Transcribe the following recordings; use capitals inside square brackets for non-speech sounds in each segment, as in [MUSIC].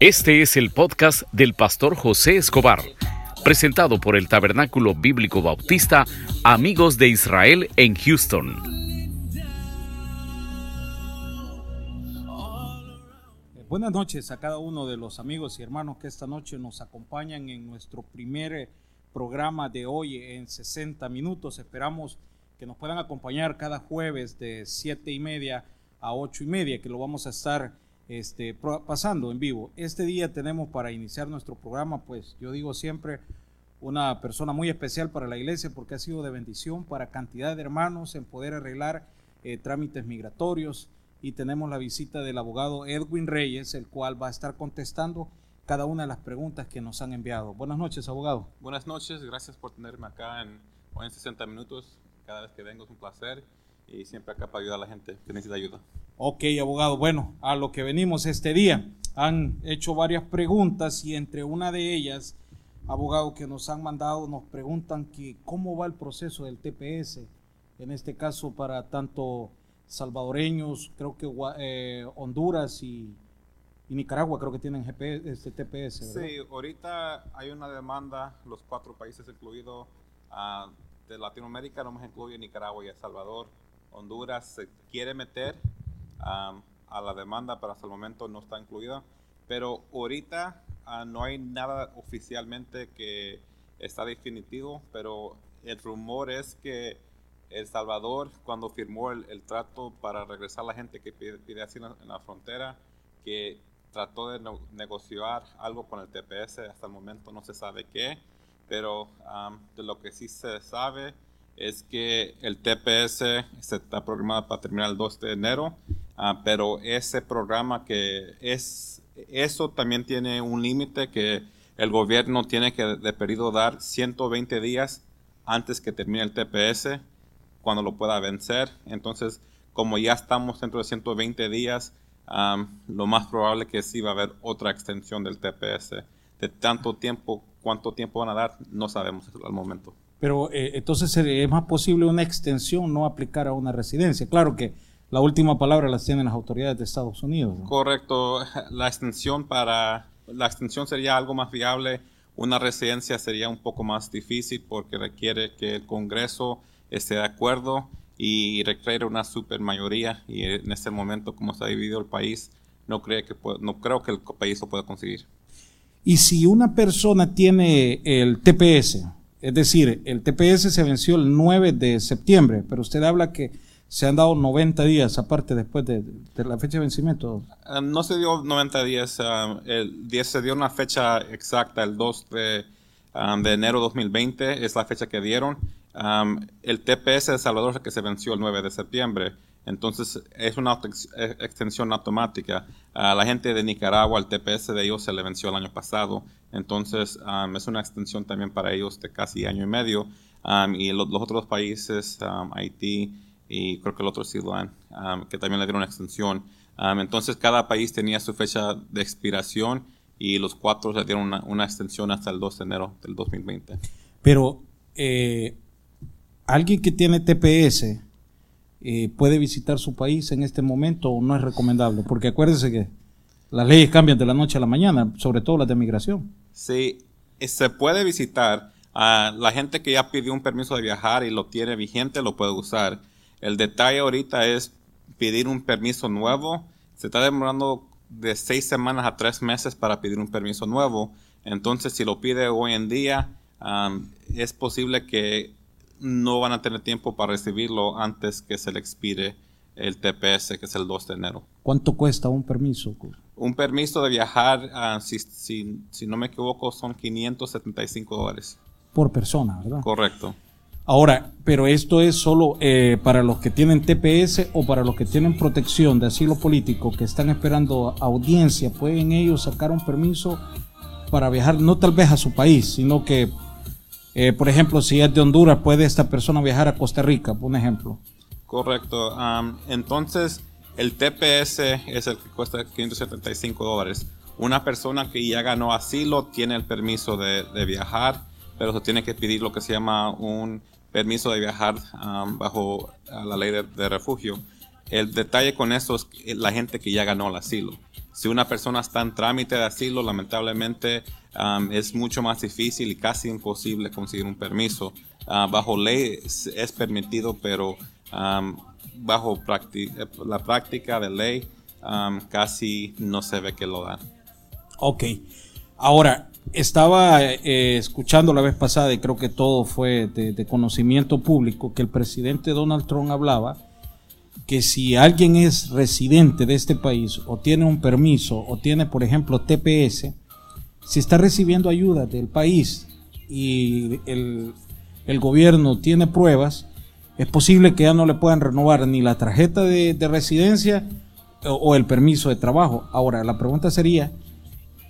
Este es el podcast del pastor José Escobar, presentado por el Tabernáculo Bíblico Bautista Amigos de Israel en Houston. Buenas noches a cada uno de los amigos y hermanos que esta noche nos acompañan en nuestro primer eh, programa de hoy en 60 minutos. Esperamos que nos puedan acompañar cada jueves de 7 y media a 8 y media, que lo vamos a estar este, pasando en vivo. Este día tenemos para iniciar nuestro programa, pues yo digo siempre, una persona muy especial para la iglesia porque ha sido de bendición para cantidad de hermanos en poder arreglar eh, trámites migratorios y tenemos la visita del abogado Edwin Reyes, el cual va a estar contestando cada una de las preguntas que nos han enviado. Buenas noches, abogado. Buenas noches, gracias por tenerme acá en, en 60 minutos. Cada vez que vengo es un placer y siempre acá para ayudar a la gente que necesita ayuda. Ok, abogado. Bueno, a lo que venimos este día. Han hecho varias preguntas y entre una de ellas, abogado, que nos han mandado, nos preguntan que cómo va el proceso del TPS, en este caso para tanto salvadoreños, creo que eh, Honduras y, Nicaragua creo que tienen GPS, este TPS. ¿verdad? Sí, ahorita hay una demanda, los cuatro países incluidos uh, de Latinoamérica, no me incluye Nicaragua y El Salvador. Honduras se quiere meter, a la demanda, pero hasta el momento no está incluida. Pero ahorita ah, no hay nada oficialmente que está definitivo, pero el rumor es que El Salvador, cuando firmó el, trato para regresar a la gente que pide, asilo en la frontera, que trató de negociar algo con el TPS, hasta el momento no se sabe qué, pero de lo que sí se sabe es que el TPS está programado para terminar el 2 de enero Ah, pero ese programa que es, eso también tiene un límite que el gobierno tiene que de periodo dar 120 días antes que termine el TPS, cuando lo pueda vencer. Entonces, como ya estamos dentro de 120 días, lo más probable que sí va a haber otra extensión del TPS. De tanto tiempo, cuánto tiempo van a dar, no sabemos al momento. Pero eh, entonces es más posible una extensión, no aplicar a una residencia. Claro que la última palabra las tienen las autoridades de Estados Unidos. Correcto. [LAUGHS] La extensión para la extensión sería algo más viable. Una residencia sería un poco más difícil porque requiere que el Congreso esté de acuerdo y requiere una supermayoría y en este momento como está dividido el país no creo que no creo que el país lo pueda conseguir. Y si una persona tiene el TPS, es decir, el TPS se venció el 9 de septiembre, pero usted habla que se han dado 90 días aparte después de, la fecha de vencimiento. Ah, no se dio 90 días, ah, el 10 se dio una fecha exacta, el 2 de, um, de enero 2020 es la fecha que dieron. el TPS de Salvador que se venció el 9 de septiembre, entonces es una e, extensión automática. A la gente de Nicaragua, el TPS de ellos se le venció el año pasado, entonces es una extensión también para ellos de casi año y medio. y los otros países, Haití, y creo que el otro es Sudán, que también le dieron una extensión. entonces cada país tenía su fecha de expiración y los cuatro le dieron una, extensión hasta el 2 de enero del 2020. Pero eh, alguien que tiene TPS eh, puede visitar su país en este momento o no es recomendable, porque acuérdese que las leyes cambian de la noche a la mañana, sobre todo las de migración. Sí, se puede visitar. a la gente que ya pidió un permiso de viajar y lo tiene vigente lo puede usar. El detalle ahorita es pedir un permiso nuevo. Se está demorando de seis semanas a tres meses para pedir un permiso nuevo. Entonces, si lo pide hoy en día, es posible que no van a tener tiempo para recibirlo antes que se le expire el TPS, que es el 2 de enero. ¿Cuánto cuesta un permiso? Un permiso de viajar, ah, si, si no me equivoco, son 575 dólares. Por persona, ¿verdad? Correcto. Ahora, pero esto es solo eh, para los que tienen TPS o para los que tienen protección de asilo político que están esperando audiencia, pueden ellos sacar un permiso para viajar, no tal vez a su país, sino que, eh, por ejemplo, si es de Honduras, puede esta persona viajar a Costa Rica, por un ejemplo. Correcto. entonces, el TPS es el que cuesta 575 dólares. Una persona que ya ganó asilo tiene el permiso de, viajar, pero se tiene que pedir lo que se llama un permiso de viajar bajo la ley de, refugio. El detalle con eso es la gente que ya ganó el asilo. si una persona está en trámite de asilo, lamentablemente es mucho más difícil y casi imposible conseguir un permiso. Ah, bajo ley es, permitido, pero bajo la práctica de ley casi no se ve que lo dan. Ok. Ahora, estaba eh, escuchando la vez pasada y creo que todo fue de, conocimiento público que el presidente Donald Trump hablaba que si alguien es residente de este país o tiene un permiso o tiene, por ejemplo, TPS, si está recibiendo ayuda del país y el, gobierno tiene pruebas, es posible que ya no le puedan renovar ni la tarjeta de, residencia o, el permiso de trabajo. Ahora, la pregunta sería,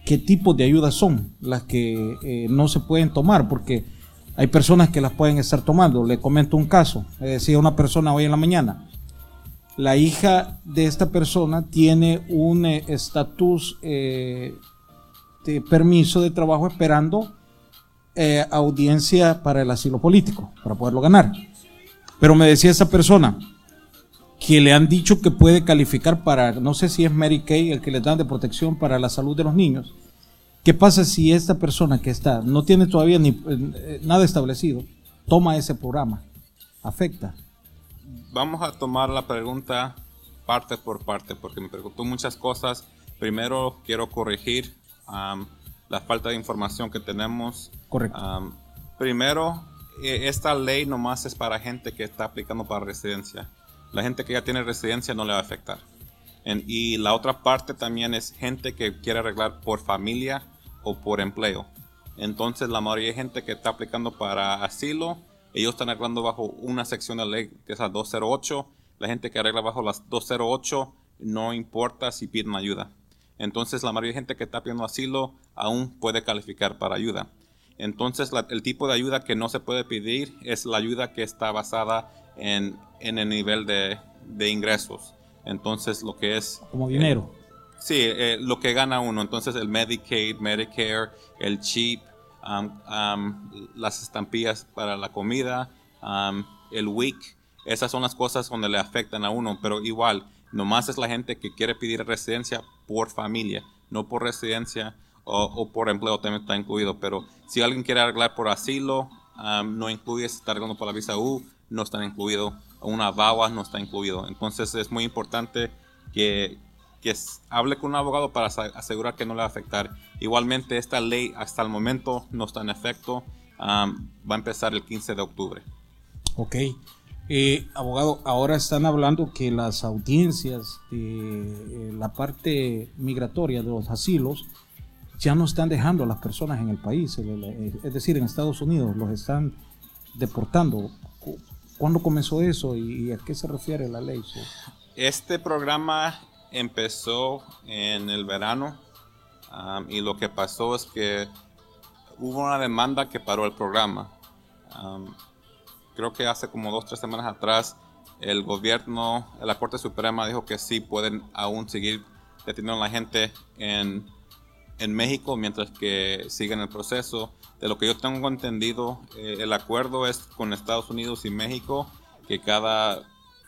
¿qué tipo de ayudas son las que eh, no se pueden tomar? Porque hay personas que las pueden estar tomando. Le comento un caso. Le decía una persona hoy en la mañana, la hija de esta persona tiene un eh, estatus eh, de permiso de trabajo esperando eh, audiencia para el asilo político, para poderlo ganar. Pero me decía esa persona que le han dicho que puede calificar para, no sé si es Mary Kay el que le dan de protección para la salud de los niños. ¿Qué pasa si esta persona que está, no tiene todavía ni, nada establecido, toma ese programa? ¿Afecta? vamos a tomar la pregunta parte por parte, porque me preguntó muchas cosas. Primero quiero corregir la falta de información que tenemos. Correcto. primero, esta ley nomás es para gente que está aplicando para residencia. La gente que ya tiene residencia no le va a afectar. y la otra parte también es gente que quiere arreglar por familia o por empleo. Entonces la mayoría de gente que está aplicando para asilo ellos están arreglando bajo una sección de ley que es la 208. La gente que arregla bajo las 208 no importa si piden ayuda. Entonces la mayoría de gente que está pidiendo asilo aún puede calificar para ayuda. Entonces el tipo de ayuda que no se puede pedir es la ayuda que está basada en, el nivel de, ingresos. Entonces lo que es... Como dinero. sí, eh, lo que gana uno. Entonces el Medicaid, Medicare, el CHIP, las estampillas para la comida, el WIC, esas son las cosas donde le afectan a uno, pero igual, nomás es la gente que quiere pedir residencia por familia, no por residencia o, por empleo también está incluido, pero si alguien quiere arreglar por asilo, no incluye, si está arreglando por la visa U, no está incluido, una VAWA no está incluido. Entonces es muy importante que, que hable con un abogado para asegurar que no le va a afectar. Igualmente, esta ley hasta el momento no está en efecto. va a empezar el 15 de octubre. Ok. Eh, abogado, ahora están hablando que las audiencias de eh, la parte migratoria de los asilos ya no están dejando a las personas en el país, es decir, en Estados Unidos los están deportando. ¿Cuándo comenzó eso y, a qué se refiere la ley? Este programa empezó en el verano y lo que pasó es que hubo una demanda que paró el programa. creo que hace como dos, tres semanas atrás el gobierno, la Corte Suprema dijo que sí pueden aún seguir deteniendo a la gente en, en México mientras que siguen el proceso. De lo que yo tengo entendido, eh, el acuerdo es con Estados Unidos y México, que cada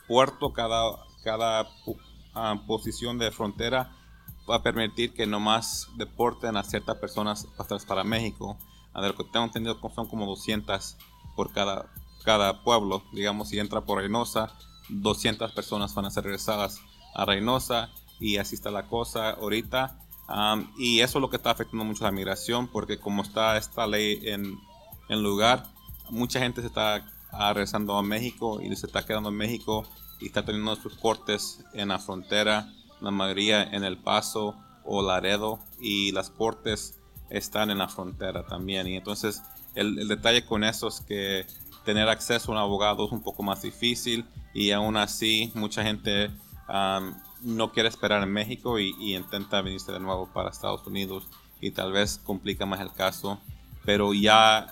puerto, cada, cada posición de frontera va a permitir que nomás deporten a ciertas personas para México. A ver, lo que tengo entendido son como 200 por cada, cada pueblo. Digamos, si entra por Reynosa, 200 personas van a ser regresadas a Reynosa y así está la cosa ahorita. Y eso es lo que está afectando mucho la migración porque como está esta ley en, en lugar, mucha gente se está regresando a México y se está quedando en México y está teniendo sus cortes en la frontera, la mayoría en El Paso o Laredo y las cortes están en la frontera también. Y entonces el, detalle con eso es que tener acceso a un abogado es un poco más difícil y aún así mucha gente no quiere esperar en México y, intenta venirse de nuevo para Estados Unidos y tal vez complica más el caso. Pero ya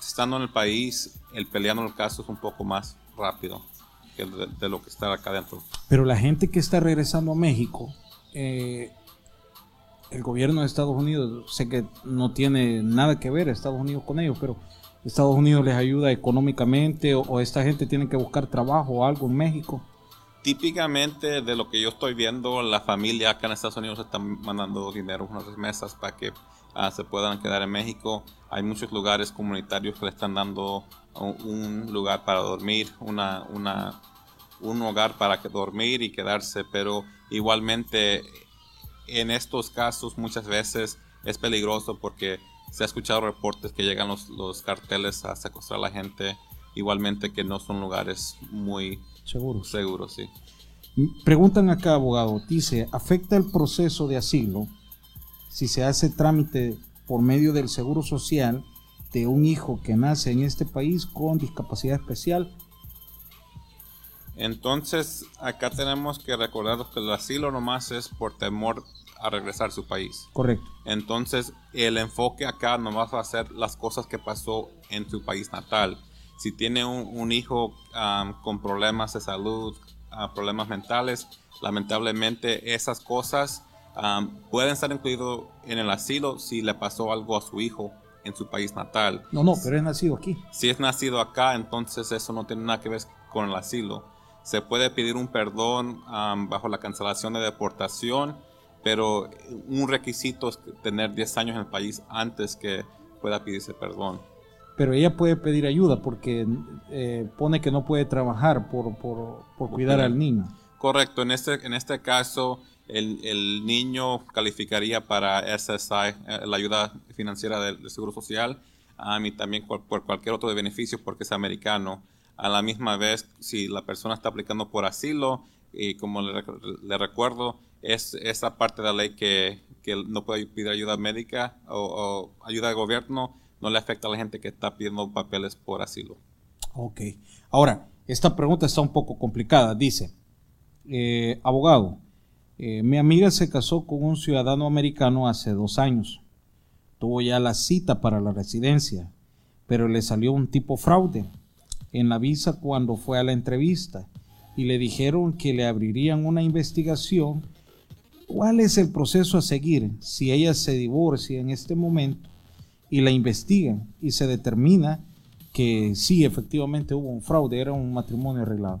estando en el país, el peleando el caso es un poco más rápido de, lo que está acá dentro. Pero la gente que está regresando a México, eh, el gobierno de Estados Unidos, sé que no tiene nada que ver Estados Unidos con ellos, pero Estados Unidos les ayuda económicamente o, esta gente tiene que buscar trabajo o algo en México. Típicamente de lo que yo estoy viendo, la familia acá en Estados Unidos está mandando dinero, unas mesas para que ah, se puedan quedar en México. Hay muchos lugares comunitarios que le están dando un lugar para dormir, una, un hogar para dormir y quedarse, pero igualmente en estos casos muchas veces es peligroso porque se ha escuchado reportes que llegan los, los carteles a secuestrar a la gente, igualmente que no son lugares muy seguros. Seguros, sí. Preguntan acá, abogado, dice, ¿afecta el proceso de asilo si se hace trámite por medio del Seguro Social de un hijo que nace en este país con discapacidad especial? Entonces, acá tenemos que recordar que el asilo nomás es por temor a regresar a su país. Correcto. Entonces, el enfoque acá nomás va a ser las cosas que pasó en su país natal. Si tiene un, hijo con problemas de salud, uh, problemas mentales, lamentablemente esas cosas pueden estar incluidos en el asilo si le pasó algo a su hijo en su país natal. No, no, pero es nacido aquí. Si es nacido acá, entonces eso no tiene nada que ver con el asilo. Se puede pedir un perdón bajo la cancelación de deportación pero un requisito es tener 10 años en el país antes que pueda pedirse perdón. Pero ella puede pedir ayuda porque eh, pone que no puede trabajar por, por, por cuidar al niño. Correcto, en este, en este caso el, el niño calificaría para SSI, eh, la ayuda financiera del, Seguro Social, a mí también por, cualquier otro de beneficio porque es americano. A la misma vez, si la persona está aplicando por asilo, y como le, le recuerdo, es esa parte de la ley que, no puede pedir ayuda médica o, ayuda de gobierno, no le afecta a la gente que está pidiendo papeles por asilo. Ok. Ahora, esta pregunta está un poco complicada. Dice, eh, abogado, eh, mi amiga se casó con un ciudadano americano hace dos años. Tuvo ya la cita para la residencia, pero le salió un tipo fraude en la visa cuando fue a la entrevista y le dijeron que le abrirían una investigación ¿Cuál es el proceso a seguir si ella se divorcia en este momento y la investigan y se determina que sí, efectivamente hubo un fraude, era un matrimonio arreglado?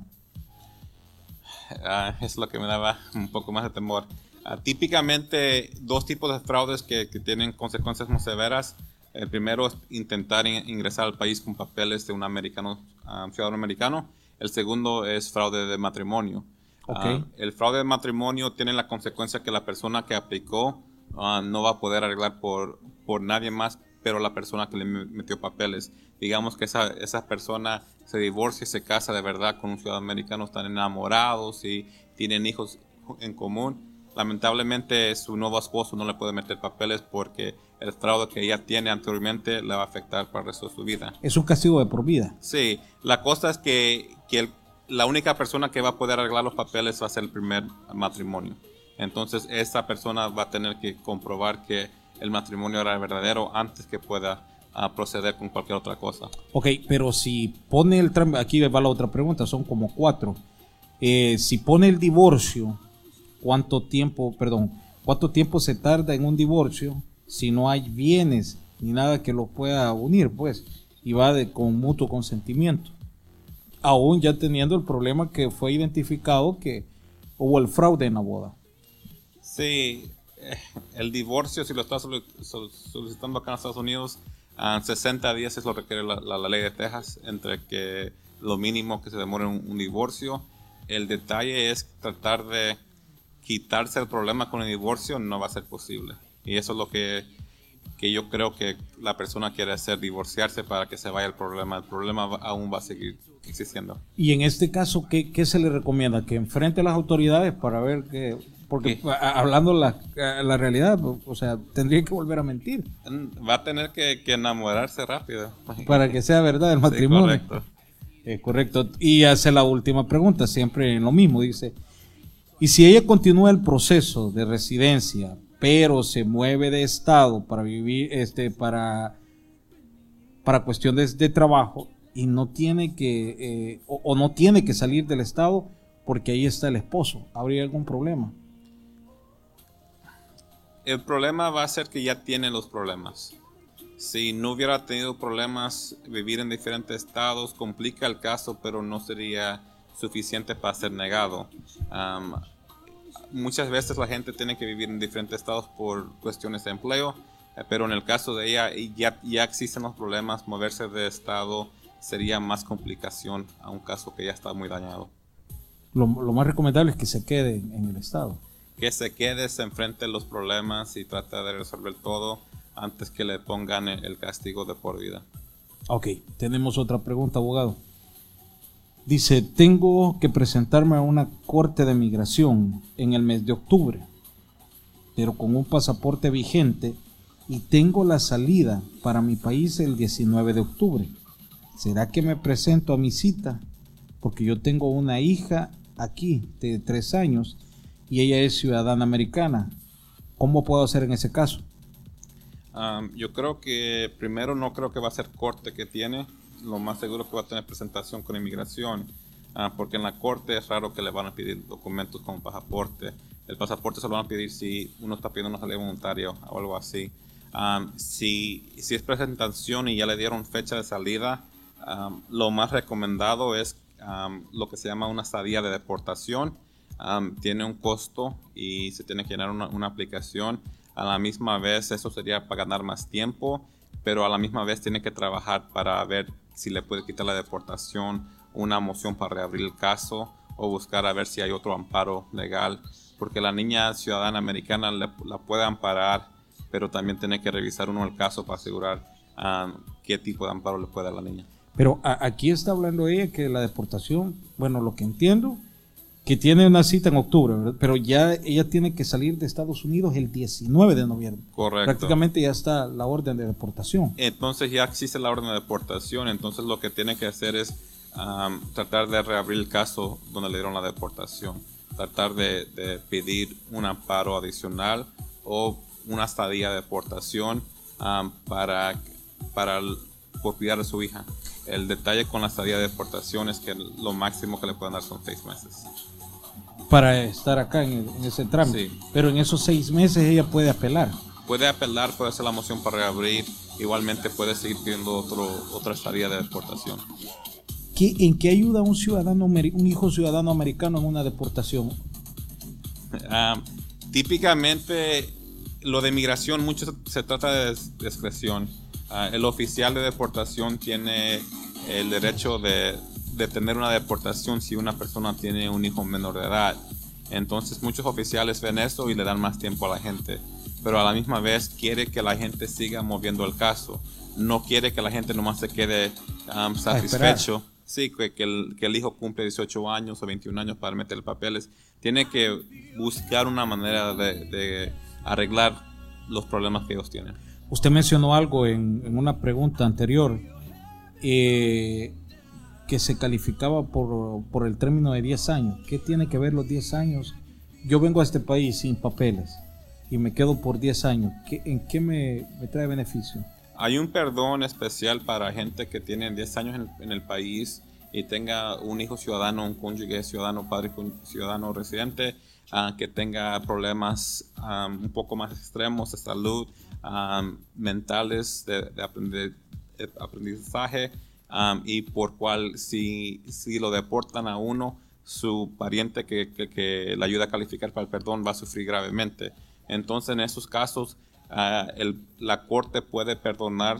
Ah, es lo que me daba un poco más de temor. Ah, típicamente, dos tipos de fraudes que, tienen consecuencias muy severas. El primero es intentar ingresar al país con papeles de un americano, ah, ciudadano americano. El segundo es fraude de matrimonio. El fraude de matrimonio tiene la consecuencia que la persona que aplicó no va a poder arreglar por, por nadie más, pero la persona que le metió papeles. Digamos que esa, esa persona se divorcia y se casa de verdad con un ciudadano americano, están enamorados y tienen hijos en común. Lamentablemente su nuevo esposo no le puede meter papeles porque el fraude que ella tiene anteriormente le va a afectar para el resto de su vida. Es un castigo de por vida. Sí, la cosa es que, que el la única persona que va a poder arreglar los papeles va a ser el primer matrimonio. Entonces esa persona va a tener que comprobar que el matrimonio era verdadero antes que pueda ah, proceder con cualquier otra cosa. Ok, pero si pone el aquí va la otra pregunta, son como cuatro. Eh, si pone el divorcio, ¿cuánto tiempo, perdón, cuánto tiempo se tarda en un divorcio si no hay bienes ni nada que lo pueda unir, pues, y va de, con mutuo consentimiento? aún ya teniendo el problema que fue identificado que hubo el fraude en la boda. Sí, el divorcio, si lo estás solicitando acá en Estados Unidos, a 60 días es lo requiere la, ley de Texas, entre que lo mínimo que se demore un, divorcio. El detalle es tratar de quitarse el problema con el divorcio, no va a ser posible. Y eso es lo que, que yo creo que la persona quiere hacer, divorciarse para que se vaya el problema. El problema aún va a seguir existiendo. Y en este caso, ¿qué, ¿qué, se le recomienda? Que enfrente a las autoridades para ver que... Porque hablando la, la realidad, o sea, tendría que volver a mentir. Va a tener que, que enamorarse rápido. Para que sea verdad el matrimonio. Sí, correcto. Eh, correcto. Y hace la última pregunta, siempre en lo mismo, dice, y si ella continúa el proceso de residencia, pero se mueve de estado para vivir, este, para, para cuestiones de trabajo, y no tiene que, eh, o, no tiene que salir del Estado porque ahí está el esposo. ¿Habría algún problema? El problema va a ser que ya tiene los problemas. Si no hubiera tenido problemas, vivir en diferentes estados complica el caso, pero no sería suficiente para ser negado. muchas veces la gente tiene que vivir en diferentes estados por cuestiones de empleo, eh, pero en el caso de ella ya, ya existen los problemas, moverse de estado sería más complicación a un caso que ya está muy dañado. Lo, más recomendable es que se quede en el estado. Que se quede, se enfrente los problemas y trate de resolver todo antes que le pongan el castigo de por vida. Ok, tenemos otra pregunta, abogado. Dice, tengo que presentarme a una corte de migración en el mes de octubre, pero con un pasaporte vigente y tengo la salida para mi país el 19 de octubre. ¿Será que me presento a mi cita? Porque yo tengo una hija aquí de tres años y ella es ciudadana americana. ¿Cómo puedo hacer en ese caso? yo creo que primero no creo que va a ser corte que tiene. Lo más seguro que va a tener presentación con inmigración. Ah, porque en la corte es raro que le van a pedir documentos como pasaporte. El pasaporte se lo van a pedir si uno está pidiendo una salida voluntaria o algo así. si, si es presentación y ya le dieron fecha de salida, lo más recomendado es lo que se llama una estadía de deportación. Tiene un costo y se tiene que llenar una, aplicación. A la misma vez, eso sería para ganar más tiempo, pero a la misma vez tiene que trabajar para ver si le puede quitar la deportación, una moción para reabrir el caso o buscar a ver si hay otro amparo legal, porque la niña ciudadana americana la puede amparar, pero también tiene que revisar uno el caso para asegurar qué tipo de amparo le puede dar a la niña. Pero aquí está hablando ella que la deportación, bueno, lo que entiendo, que tiene una cita en octubre, pero ya ella tiene que salir de Estados Unidos el 19 de noviembre. Correcto. Prácticamente ya está la orden de deportación. Entonces ya existe la orden de deportación, entonces lo que tiene que hacer es tratar de reabrir el caso donde le dieron la deportación, tratar de, pedir un amparo adicional o una estadía de deportación para, para por cuidar de su hija. El detalle con la estadía de deportación es que lo máximo que le pueden dar son seis meses. Para estar acá en, ese trámite. Pero en esos seis meses ella puede apelar. Puede apelar, puede hacer la moción para reabrir. Igualmente puede seguir pidiendo otro, otra estadía de deportación. ¿Qué, ¿En qué ayuda un ciudadano, un hijo ciudadano americano en una deportación? [LAUGHS] Ah, típicamente lo de migración mucho se trata de discreción Ah, el oficial de deportación tiene el derecho de, de, tener una deportación si una persona tiene un hijo menor de edad. Entonces muchos oficiales ven eso y le dan más tiempo a la gente. Pero a la misma vez quiere que la gente siga moviendo el caso. No quiere que la gente nomás se quede um, satisfecho. Sí, que, que, el, que, el, hijo cumple 18 años o 21 años para meter papeles. Tiene que buscar una manera de, de arreglar los problemas que ellos tienen. Usted mencionó algo en, una pregunta anterior eh, que se calificaba por, el término de 10 años. ¿Qué tiene que ver los 10 años? Yo vengo a este país sin papeles y me quedo por 10 años. ¿En qué me, trae beneficio? Hay un perdón especial para gente que tiene 10 años en, el país y tenga un hijo ciudadano, un cónyuge ciudadano, padre ciudadano residente, ah, que tenga problemas ah, un poco más extremos de salud, mentales de, aprendizaje y por cual si, si lo deportan a uno, su pariente que, que, le ayuda a calificar para el perdón va a sufrir gravemente. Entonces en esos casos ah, el, la corte puede perdonar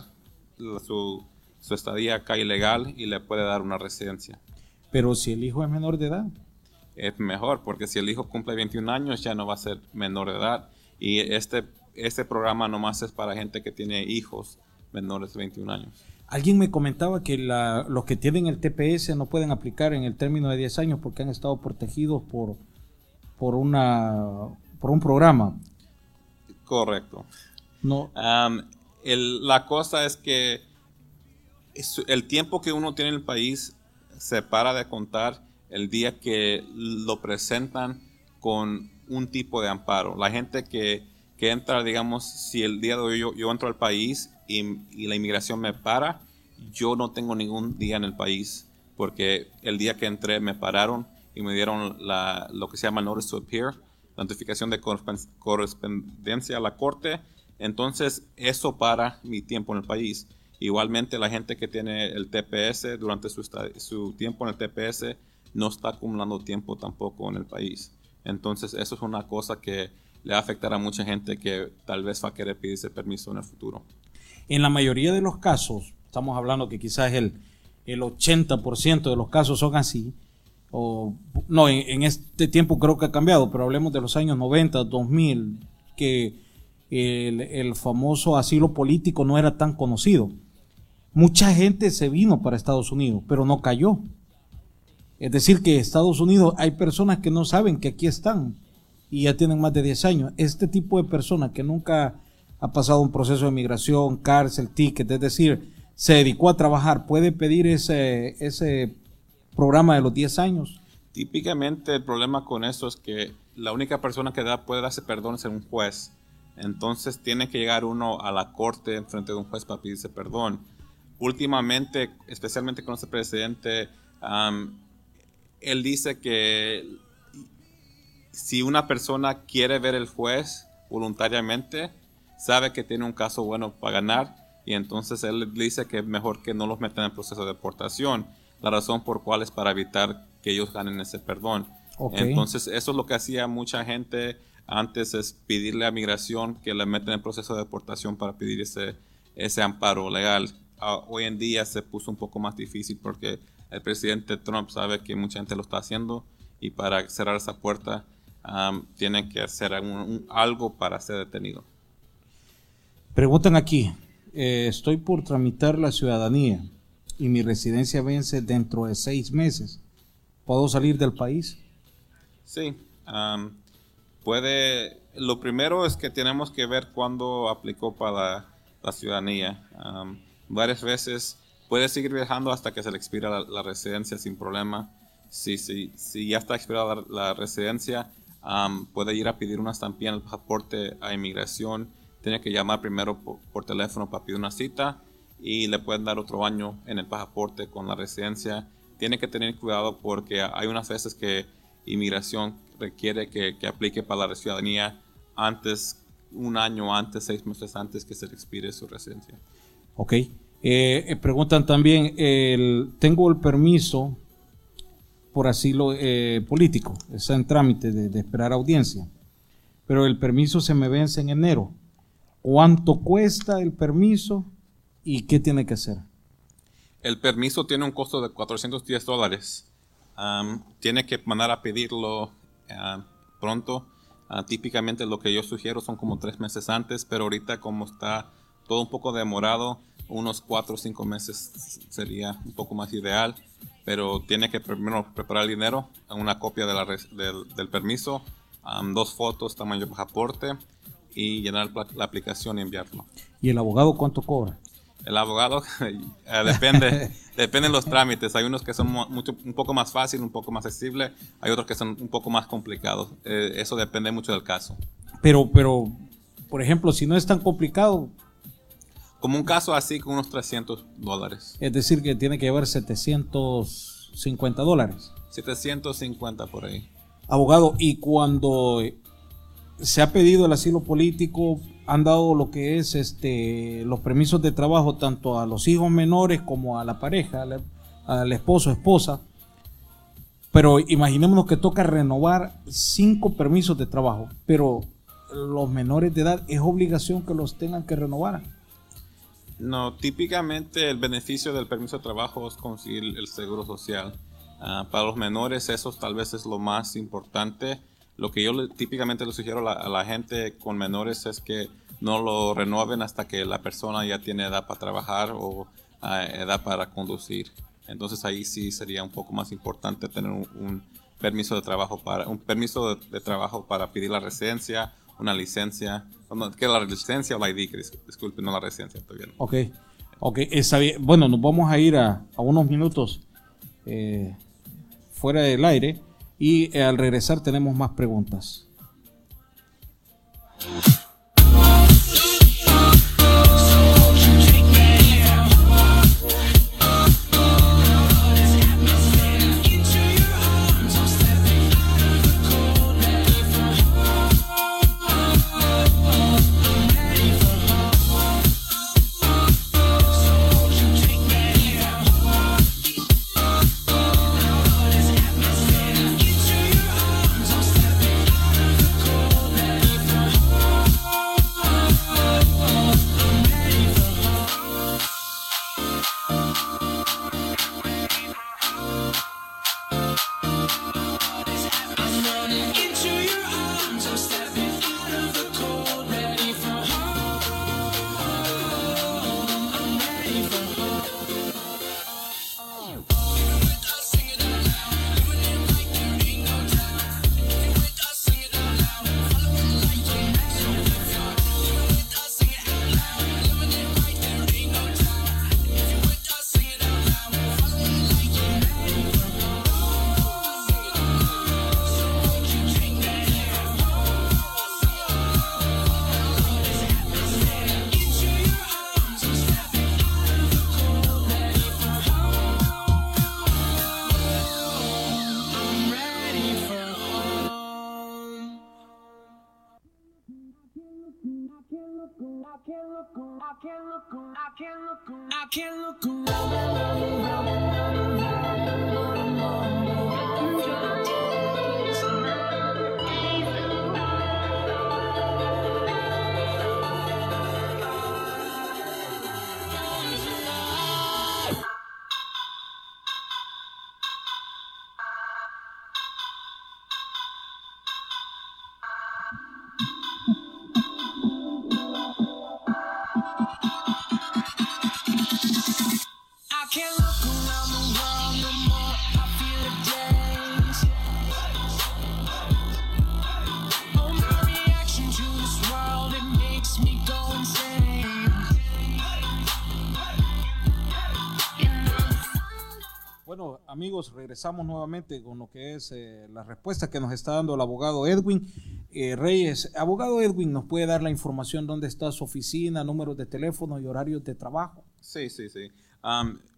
su, su estadía acá ilegal y le puede dar una residencia. Pero si el hijo es menor de edad. Es mejor, porque si el hijo cumple 21 años ya no va a ser menor de edad. Y este este programa nomás es para gente que tiene hijos menores de 21 años. Alguien me comentaba que los que tienen el TPS no pueden aplicar en el término de 10 años porque han estado protegidos por, por, una, por un programa. Correcto. No. la cosa es que el tiempo que uno tiene en el país se para de contar el día que lo presentan con un tipo de amparo. La gente que que entra, digamos, si el día de hoy yo, entro al país y, la inmigración me para, yo no tengo ningún día en el país, porque el día que entré me pararon y me dieron la, lo que se llama Notice to Appear, la notificación de correspondencia a la corte, entonces eso para mi tiempo en el país. Igualmente la gente que tiene el TPS durante su, su tiempo en el TPS no está acumulando tiempo tampoco en el país. Entonces eso es una cosa que le va a afectar a mucha gente que tal vez va a querer pedirse permiso en el futuro. En la mayoría de los casos, estamos hablando que quizás el, el 80% de los casos son así, o no, en, este tiempo creo que ha cambiado, pero hablemos de los años 90, 2000, que el, el famoso asilo político no era tan conocido. Mucha gente se vino para Estados Unidos, pero no cayó. Es decir, que Estados Unidos hay personas que no saben que aquí están y ya tienen más de 10 años. Este tipo de personas que nunca ha pasado un proceso de migración, cárcel, ticket, es decir, se dedicó a trabajar, puede pedir ese, ese programa de los 10 años. Típicamente el problema con eso es que la única persona que da, puede darse perdón es un juez. Entonces tiene que llegar uno a la corte en frente de un juez para pedirse perdón. Últimamente, especialmente con este presidente, él dice que si una persona quiere ver el juez voluntariamente, sabe que tiene un caso bueno para ganar y entonces él dice que es mejor que no los metan en proceso de deportación. La razón por cuál es para evitar que ellos ganen ese perdón. Entonces eso es lo que hacía mucha gente antes es pedirle a migración que le metan en proceso de deportación para pedir ese, ese amparo legal. Ah, hoy en día se puso un poco más difícil porque el presidente Trump sabe que mucha gente lo está haciendo y para cerrar esa puerta tienen que hacer algo para ser detenido. Preguntan aquí, eh, estoy por tramitar la ciudadanía y mi residencia vence dentro de seis meses. ¿Puedo salir del país? Sí, puede. Lo primero es que tenemos que ver cuándo aplicó para la, ciudadanía. varias veces puede seguir viajando hasta que se le expira la, residencia sin problema. Si, si, si ya está expirada la, residencia, puede ir a pedir una estampilla en el pasaporte a inmigración tiene que llamar primero por, teléfono para pedir una cita y le pueden dar otro año en el pasaporte con la residencia. Tiene que tener cuidado porque hay unas veces que inmigración requiere que, aplique para la ciudadanía antes, un año antes, seis meses antes que se le expire su residencia. Ok. Eh, eh, preguntan también, el, tengo el permiso por asilo eh, político, está en trámite de, de esperar audiencia, pero el permiso se me vence en enero cuánto cuesta el permiso y qué tiene que hacer. El permiso tiene un costo de 410 dólares. tiene que mandar a pedirlo pronto. Ah, típicamente lo que yo sugiero son como tres meses antes, pero ahorita como está todo un poco demorado, unos cuatro o cinco meses sería un poco más ideal. Pero tiene que primero preparar el dinero, una copia del, permiso, dos fotos, tamaño pasaporte y llenar la aplicación y enviarlo. ¿Y el abogado cuánto cobra? El abogado [LAUGHS] eh, depende, depende de los trámites. Hay unos que son mucho, un poco más fácil, un poco más accesible. Hay otros que son un poco más complicados. Eh, eso depende mucho del caso. Pero, pero, por ejemplo, si no es tan complicado. Como un caso así, con unos 300 dólares. Es decir, que tiene que llevar 750 dólares. 750 por ahí. Abogado, y cuando se ha pedido el asilo político, han dado lo que es este los permisos de trabajo tanto a los hijos menores como a la pareja, al, esposo, esposa. Pero imaginémonos que toca renovar cinco permisos de trabajo, pero los menores de edad es obligación que los tengan que renovar. No, típicamente el beneficio del permiso de trabajo es conseguir el seguro social. Ah, para los menores eso tal vez es lo más importante lo que yo típicamente le sugiero a la, gente con menores es que no lo renueven hasta que la persona ya tiene edad para trabajar o ah, edad para conducir. Entonces ahí sí sería un poco más importante tener un, permiso de trabajo para un permiso de, trabajo para pedir la residencia, una licencia, no, que la licencia o la ID, disculpe, no la residencia, estoy bien. Ok, ok, está bien. Bueno, nos vamos a ir a, unos minutos eh, fuera del aire y al regresar tenemos más preguntas. Amigos, regresamos nuevamente con lo que es eh, la respuesta que nos está dando el abogado Edwin eh, Reyes. Abogado Edwin, ¿nos puede dar la información dónde está su oficina, números de teléfono y horarios de trabajo? Sí, sí, sí.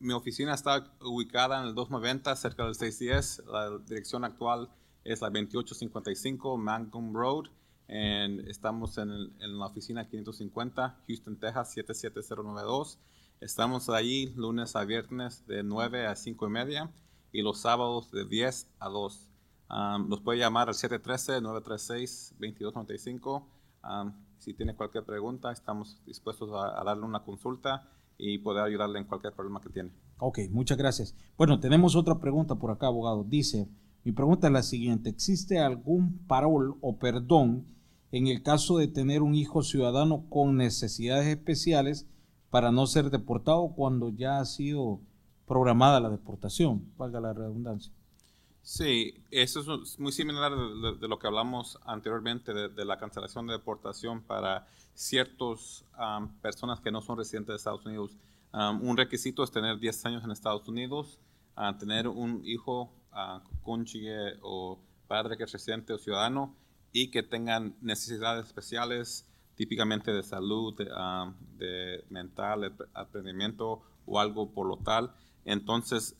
Mi oficina está ubicada en el 290, cerca del 610. La dirección actual es la 2855 Mangum Road. And estamos en, en la oficina 550, Houston, Texas, 77092. Estamos ahí lunes a viernes de 9 a 5 y media y los sábados de 10 a 2. nos puede llamar al 713-936-2295. si tiene cualquier pregunta, estamos dispuestos a, darle una consulta y poder ayudarle en cualquier problema que tiene. Ok, muchas gracias. Bueno, tenemos otra pregunta por acá, abogado. Dice, mi pregunta es la siguiente, ¿existe algún parol o perdón en el caso de tener un hijo ciudadano con necesidades especiales para no ser deportado cuando ya ha sido programada la deportación, valga la redundancia. Sí, eso es muy similar de, lo que hablamos anteriormente de, la cancelación de deportación para ciertas personas que no son residentes de Estados Unidos. un requisito es tener 10 años en Estados Unidos, tener un hijo uh, cónyuge o padre que es residente o ciudadano y que tengan necesidades especiales, típicamente de salud, de, de mental, aprendimiento o algo por lo tal. Entonces,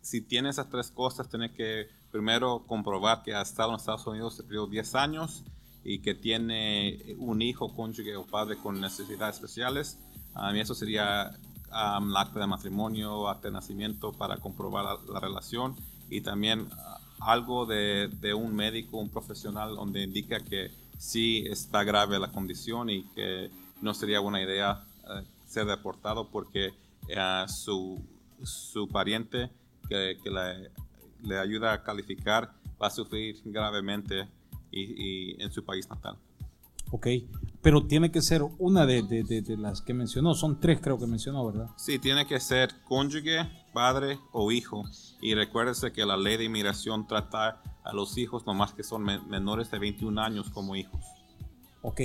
si tiene esas tres cosas, tiene que primero comprobar que ha estado en Estados Unidos este periodo 10 años y que tiene un hijo, cónyuge o padre con necesidades especiales. y eso sería um, el acta de matrimonio, acta de nacimiento para comprobar la, relación y también uh, algo de, de, un médico, un profesional donde indica que sí está grave la condición y que no sería buena idea uh, ser deportado porque uh, su su pariente que, le, ayuda a calificar va a sufrir gravemente y, en su país natal. Ok, pero tiene que ser una de, de, las que mencionó, son tres creo que mencionó, ¿verdad? Sí, tiene que ser cónyuge, padre o hijo. Y recuérdese que la ley de inmigración trata a los hijos nomás que son menores de 21 años como hijos. Ok,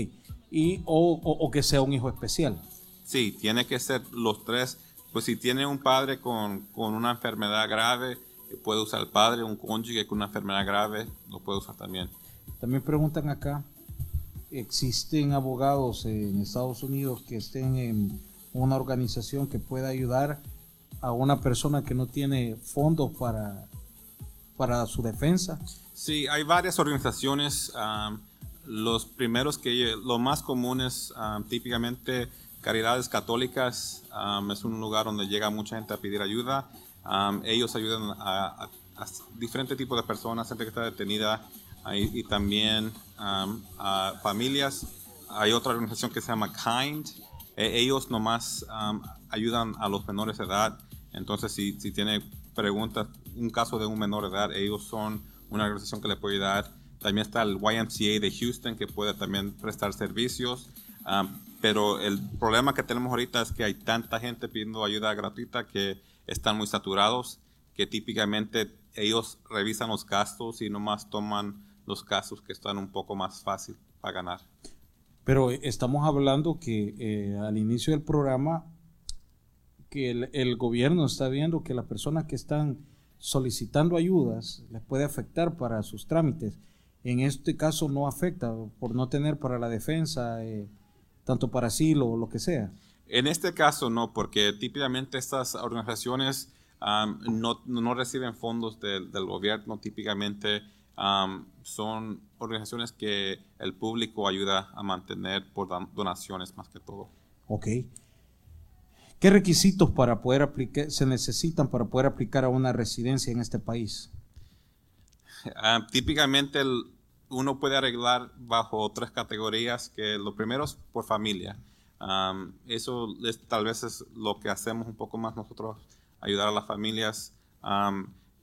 y, o, o que sea un hijo especial. Sí, tiene que ser los tres pues si tiene un padre con, una enfermedad grave, puede usar el padre, un cónyuge con una enfermedad grave, lo puede usar también. También preguntan acá, ¿existen abogados en Estados Unidos que estén en una organización que pueda ayudar a una persona que no tiene fondos para, para su defensa? Sí, hay varias organizaciones. los primeros que, lo más comunes, típicamente Caridades Católicas es un lugar donde llega mucha gente a pedir ayuda. ellos ayudan a, diferentes tipos de personas, gente que está detenida y, también a familias. Hay otra organización que se llama Kind. E, ellos nomás ayudan a los menores de edad. Entonces, si, si tiene preguntas, un caso de un menor de edad, ellos son una organización que le puede ayudar. También está el YMCA de Houston que puede también prestar servicios pero el problema que tenemos ahorita es que hay tanta gente pidiendo ayuda gratuita que están muy saturados, que típicamente ellos revisan los gastos y nomás toman los casos que están un poco más fácil para ganar. Pero estamos hablando que eh, al inicio del programa, que el, el, gobierno está viendo que las personas que están solicitando ayudas les puede afectar para sus trámites. En este caso no afecta por no tener para la defensa. Eh, tanto para asilo o lo que sea. En este caso no, porque típicamente estas organizaciones no, no, reciben fondos del gobierno, típicamente son organizaciones que el público ayuda a mantener por donaciones más que todo. Ok. ¿Qué requisitos para poder aplicar, se necesitan para poder aplicar a una residencia en este país? Ah, típicamente uno puede arreglar bajo tres categorías, que lo primero es por familia. eso tal vez es lo que hacemos un poco más nosotros, ayudar a las familias.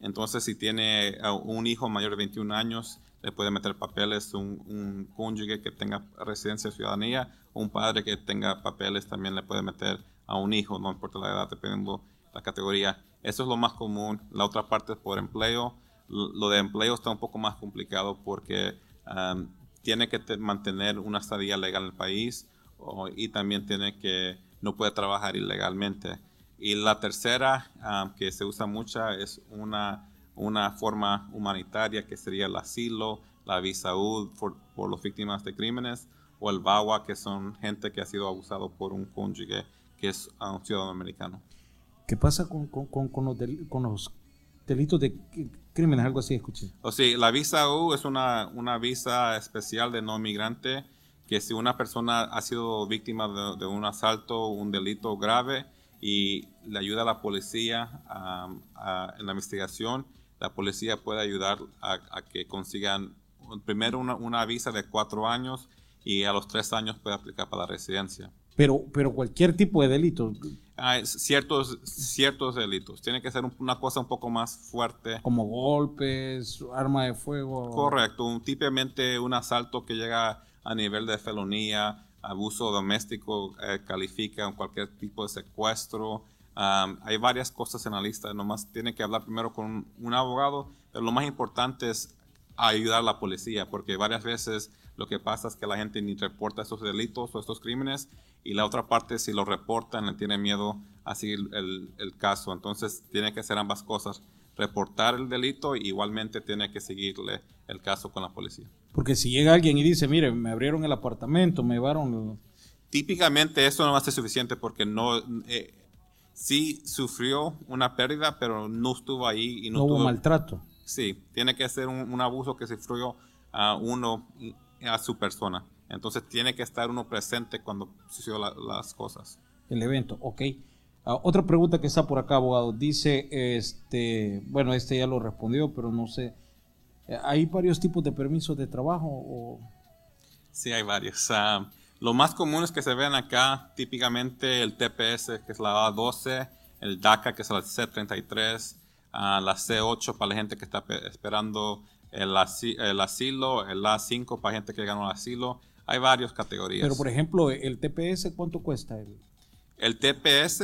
entonces, si tiene un hijo mayor de 21 años, le puede meter papeles, un, un cónyuge que tenga residencia de ciudadanía, un padre que tenga papeles también le puede meter a un hijo, no importa la edad, dependiendo la categoría. Eso es lo más común. La otra parte es por empleo. Lo de empleo está un poco más complicado porque tiene que mantener una estadía legal en el país y también tiene que no puede trabajar ilegalmente. Y la tercera que se usa mucha es una, una forma humanitaria que sería el asilo, la visa U por, por las víctimas de crímenes o el VAWA que son gente que ha sido abusado por un cónyuge que es un ciudadano americano. ¿Qué pasa con, con, con, los, con los, delitos de crímenes? Algo así escuché. O sí, la visa U es una, una visa especial de no migrante que si una persona ha sido víctima de, un asalto, un delito grave y le ayuda a la policía en la investigación, la policía puede ayudar a, que consigan primero una, una, visa de cuatro años y a los tres años puede aplicar para la residencia. Pero, pero cualquier tipo de delito. ciertos, ciertos delitos. Tiene que ser una cosa un poco más fuerte. Como golpes, arma de fuego. Correcto. típicamente un asalto que llega a nivel de felonía, abuso doméstico, eh, califica cualquier tipo de secuestro. hay varias cosas en la lista. Nomás tiene que hablar primero con un abogado. Pero lo más importante es ayudar a la policía, porque varias veces lo que pasa es que la gente ni reporta estos delitos o estos crímenes y la otra parte si lo reportan le tiene miedo a seguir el, el caso. Entonces tiene que hacer ambas cosas, reportar el delito y igualmente tiene que seguirle el caso con la policía. Porque si llega alguien y dice, mire, me abrieron el apartamento, me llevaron... Típicamente eso no va a ser suficiente porque no... Eh, sí sufrió una pérdida, pero no estuvo ahí y no, hubo maltrato. Sí, tiene que ser un, un abuso que sufrió a uno a su persona. Entonces tiene que estar uno presente cuando sucedió las cosas. El evento, ok. Ah, otra pregunta que está por acá, abogado. Dice, este, bueno, este ya lo respondió, pero no sé. Eh, ¿Hay varios tipos de permisos de trabajo? O? Sí, hay varios. Uh, lo más común es que se vean acá, típicamente el TPS, que es la A12, el DACA, que es la C33, uh, la C8 para la gente que está esperando el, asilo, el A5 para gente que ganó el asilo. Hay varias categorías. Pero, por ejemplo, ¿el TPS cuánto cuesta? El, el TPS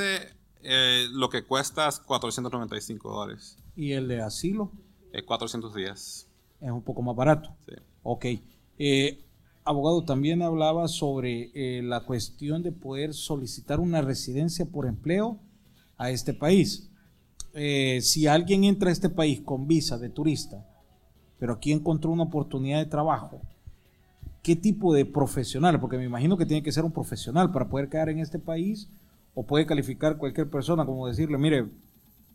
eh, lo que cuesta es 495 dólares. ¿Y el de asilo? 410. Es un poco más barato. Sí. Ok. Eh, abogado, también hablaba sobre eh, la cuestión de poder solicitar una residencia por empleo a este país. si alguien entra a este país con visa de turista, pero aquí encontró una oportunidad de trabajo, ¿qué tipo de profesional? Porque me imagino que tiene que ser un profesional para poder quedar en este país o puede calificar cualquier persona como decirle, mire,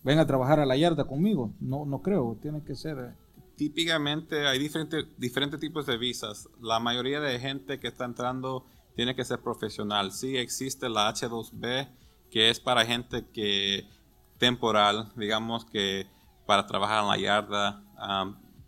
ven a trabajar a la yarda conmigo. No, no creo, tiene que ser... Eh. Típicamente hay diferentes, diferentes tipos de visas. La mayoría de gente que está entrando tiene que ser profesional. Sí existe la H2B, que es para gente que temporal, digamos que para trabajar en la yarda,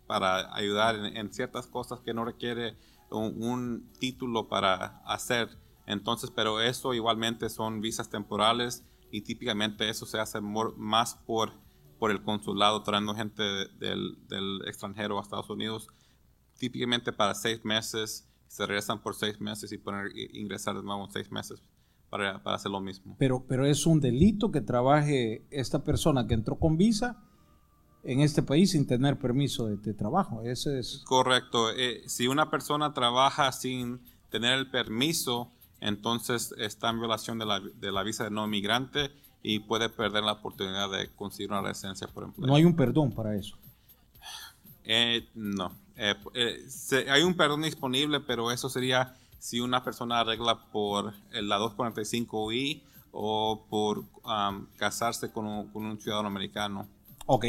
para ayudar en, ciertas cosas que no requiere un, título para hacer. Entonces, pero eso igualmente son visas temporales y típicamente eso se hace más por, por el consulado trayendo gente del, del, extranjero a Estados Unidos, típicamente para seis meses, se regresan por seis meses y pueden ingresar de nuevo en seis meses para, para hacer lo mismo. Pero, pero es un delito que trabaje esta persona que entró con visa en este país sin tener permiso de, trabajo. Ese es correcto. Eh, si una persona trabaja sin tener el permiso, entonces está en violación de la, de la visa de no migrante y puede perder la oportunidad de conseguir una residencia por empleo. No hay un perdón para eso. Eh, no. Eh, hay un perdón disponible, pero eso sería si una persona arregla por la 245I o por casarse con un, con un ciudadano americano. Ok.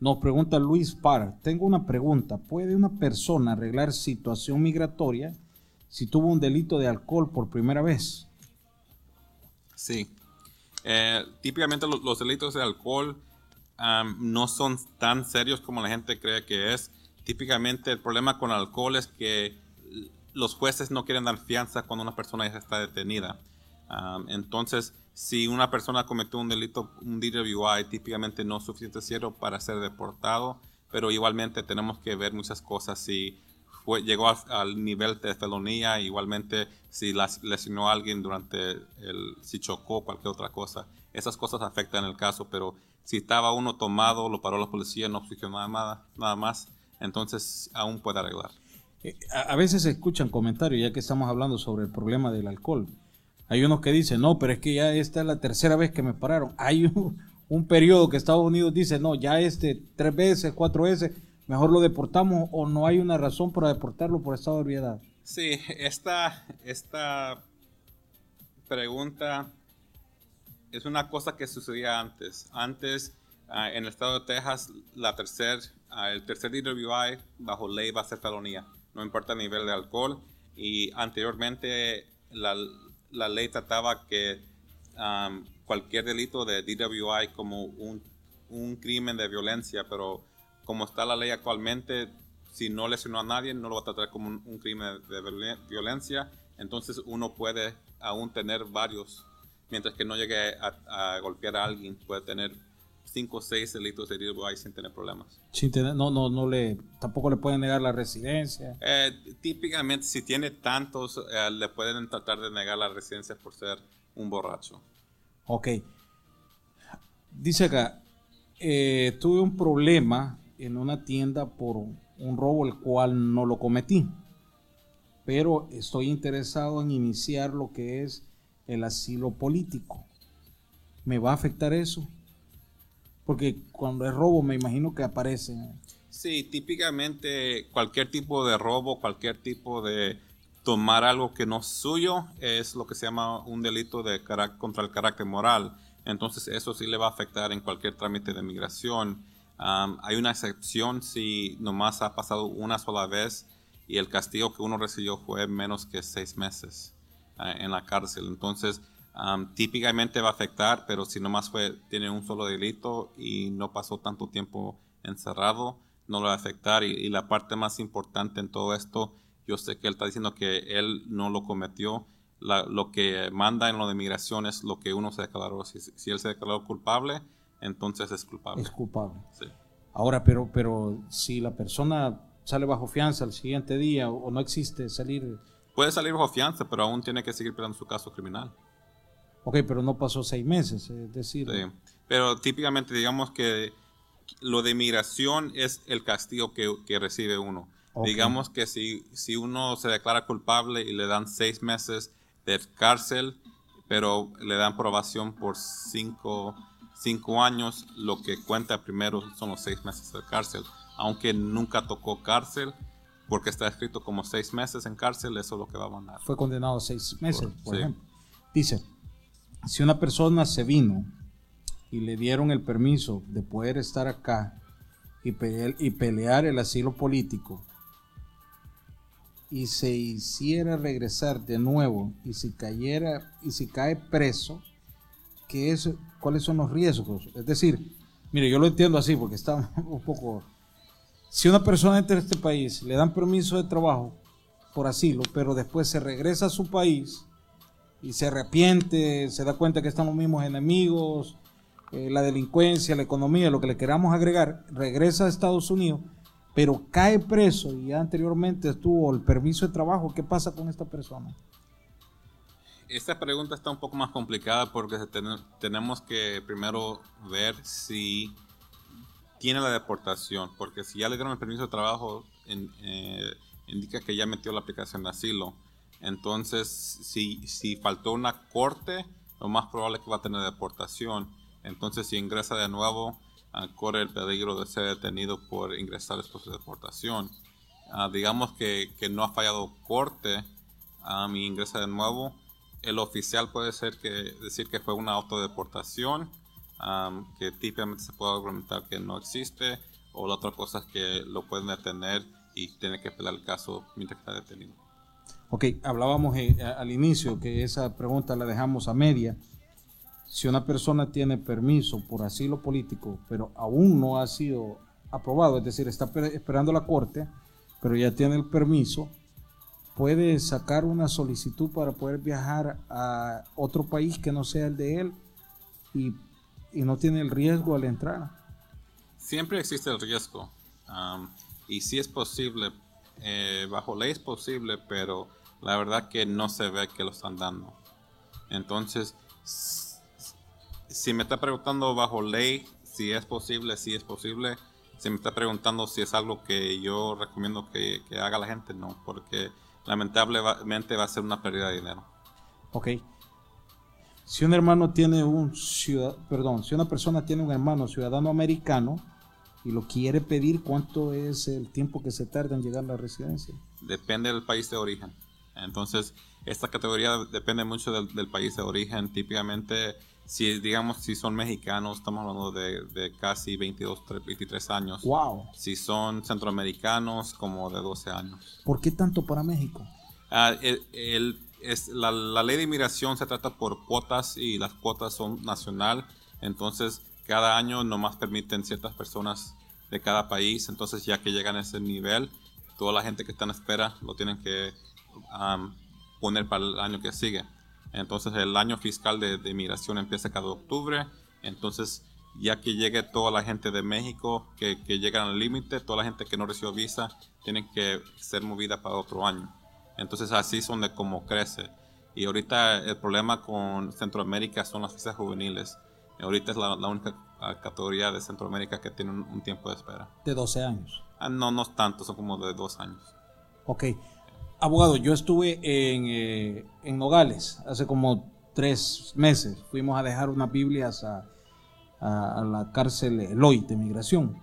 Nos pregunta Luis Parr, tengo una pregunta, ¿puede una persona arreglar situación migratoria si tuvo un delito de alcohol por primera vez? Sí. Eh, típicamente los, delitos de alcohol no son tan serios como la gente cree que es. Típicamente el problema con alcohol es que los jueces no quieren dar fianza cuando una persona ya está detenida. entonces, si una persona cometió un delito, un DWI, típicamente no es suficiente para ser deportado, pero igualmente tenemos que ver muchas cosas. Si fue, llegó al, nivel de felonía, igualmente si lesionó a alguien durante el, si chocó cualquier otra cosa, esas cosas afectan el caso, pero si estaba uno tomado, lo paró la policía, no funcionó nada, nada más, entonces aún puede arreglar. Eh, a veces se escuchan comentarios, ya que estamos hablando sobre el problema del alcohol hay unos que dicen, no, pero es que ya esta es la tercera vez que me pararon. [LAUGHS] Hay un, periodo que Estados Unidos dice, no, ya este tres veces, cuatro veces, mejor lo deportamos o no hay una razón para deportarlo por estado de ebriedad. Sí, esta, esta pregunta es una cosa que sucedía antes. Antes, ah, en el estado de Texas, la tercer, uh, el tercer bajo ley va a ser felonía, no importa el nivel de alcohol. Y anteriormente la, la ley trataba que um, cualquier delito de DWI como un, un, crimen de violencia, pero como está la ley actualmente, si no lesionó a nadie, no lo va a tratar como un, crimen de violencia, entonces uno puede aún tener varios, mientras que no llegue a, golpear a alguien, puede tener cinco o seis delitos de DWI sin tener problemas. Sin tener, no, no, no le, tampoco le pueden negar la residencia. Eh, típicamente, si tiene tantos, eh, le pueden tratar de negar la residencia por ser un borracho. Ok. Dice acá, eh, tuve un problema en una tienda por un robo el cual no lo cometí, pero estoy interesado en iniciar lo que es el asilo político. ¿Me va a afectar eso? Porque cuando es robo me imagino que aparece. Sí, típicamente cualquier tipo de robo, cualquier tipo de tomar algo que no es suyo es lo que se llama un delito de contra el carácter moral. Entonces eso sí le va a afectar en cualquier trámite de migración. hay una excepción si nomás ha pasado una sola vez y el castigo que uno recibió fue menos que seis meses ah, en la cárcel. Entonces típicamente va a afectar, pero si nomás fue, tiene un solo delito y no pasó tanto tiempo encerrado, no lo va a afectar. Y, la parte más importante en todo esto, yo sé que él está diciendo que él no lo cometió. lo que manda en lo de migración es lo que uno se declaró. Si, si él se declaró culpable, entonces es culpable. Es culpable. Sí. Ahora, pero, pero si la persona sale bajo fianza el siguiente día o no existe salir... Puede salir bajo fianza, pero aún tiene que seguir peleando su caso criminal. Ok, pero no pasó seis meses, es decir. Sí. Pero típicamente digamos que lo de migración es el castigo que, recibe uno. Digamos que si, si uno se declara culpable y le dan seis meses de cárcel, pero le dan probación por cinco, cinco años, lo que cuenta primero son los seis meses de cárcel. Aunque nunca tocó cárcel, porque está escrito como seis meses en cárcel, eso es lo que va a mandar. Fue condenado a seis meses, por, ejemplo. Dice, si una persona se vino y le dieron el permiso de poder estar acá y pelear, el asilo político y se hiciera regresar de nuevo y si cayera y si cae preso, ¿qué es, ¿cuáles son los riesgos? Es decir, mire, yo lo entiendo así porque está [LAUGHS] un poco... Si una persona entra a este país, le dan permiso de trabajo por asilo, pero después se regresa a su país, y se arrepiente, se da cuenta que están los mismos enemigos, eh, la delincuencia, la economía, lo que le queramos agregar, regresa a Estados Unidos, pero cae preso y ya anteriormente estuvo el permiso de trabajo, ¿qué pasa con esta persona? Esta pregunta está un poco más complicada porque tenemos que primero ver si tiene la deportación, porque si ya le dieron el permiso de trabajo, eh, indica que ya metió la aplicación de asilo entonces, si, si faltó una corte, lo más probable es que va a tener deportación. Entonces, si ingresa de nuevo, ah, corre el peligro de ser detenido por ingresar después de deportación. Ah, digamos que, que, no ha fallado corte um, y ingresa de nuevo. El oficial puede ser que decir que fue una autodeportación, que típicamente se puede argumentar que no existe. o la otra cosa es que lo pueden detener y tiene que esperar el caso mientras está detenido. Ok, hablábamos eh, al inicio que esa pregunta la dejamos a media. Si una persona tiene permiso por asilo político, pero aún no ha sido aprobado, es decir, está esperando la corte, pero ya tiene el permiso, puede sacar una solicitud para poder viajar a otro país que no sea el de él y, no tiene el riesgo al entrar. Siempre existe el riesgo y si es posible, eh, bajo ley es posible, pero la verdad que no se ve que lo están dando. Entonces, si me está preguntando bajo ley si es posible, si es posible, si me está preguntando si es algo que yo recomiendo que, haga la gente, no, porque lamentablemente va a ser una pérdida de dinero. Ok. Si un hermano tiene un ciudadano, perdón, si una persona tiene un hermano ciudadano americano y lo quiere pedir, ¿cuánto es el tiempo que se tarda en llegar a la residencia? Depende del país de origen. Entonces, esta categoría depende mucho del, país de origen. Típicamente, si digamos, si son mexicanos, estamos hablando de, casi 22, 23 años. Wow. Si son centroamericanos, como de 12 años. ¿Por qué tanto para México? Ah, es, la, la, ley de inmigración se trata por cuotas y las cuotas son nacional. Entonces, cada año nomás permiten ciertas personas de cada país. Entonces, ya que llegan a ese nivel, toda la gente que está en espera lo tienen que poner para el año que sigue. Entonces el año fiscal de, inmigración empieza cada octubre. Entonces ya que llegue toda la gente de México que, que llegan al límite, toda la gente que no recibió visa, tienen que ser movida para otro año. Entonces así son de cómo crece. Y ahorita el problema con Centroamérica son las visas juveniles. Ahorita es la, única ah, categoría de Centroamérica que tiene un, tiempo de espera. ¿De 12 años? Ah, no, no tanto, son como de dos años. Ok. Abogado, yo estuve eh, en, Nogales hace como tres meses. Fuimos a dejar unas Biblias a, la cárcel Eloy de migración.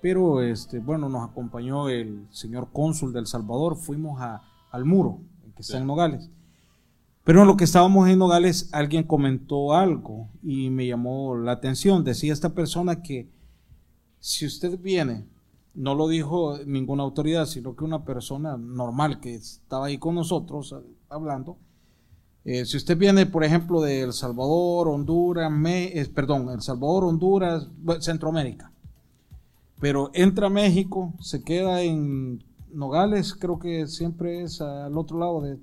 Pero este, bueno, nos acompañó el señor cónsul del Salvador. Fuimos al muro, que está en Nogales. Pero en lo que estábamos en Nogales, alguien comentó algo y me llamó la atención. Decía esta persona que si usted viene no lo dijo ninguna autoridad, sino que una persona normal que estaba ahí con nosotros eh, hablando. Eh, si usted viene, por ejemplo, de El Salvador, Honduras, eh, perdón, El Salvador, Honduras, Centroamérica, pero entra a México, se queda en Nogales, creo que siempre es al otro lado de,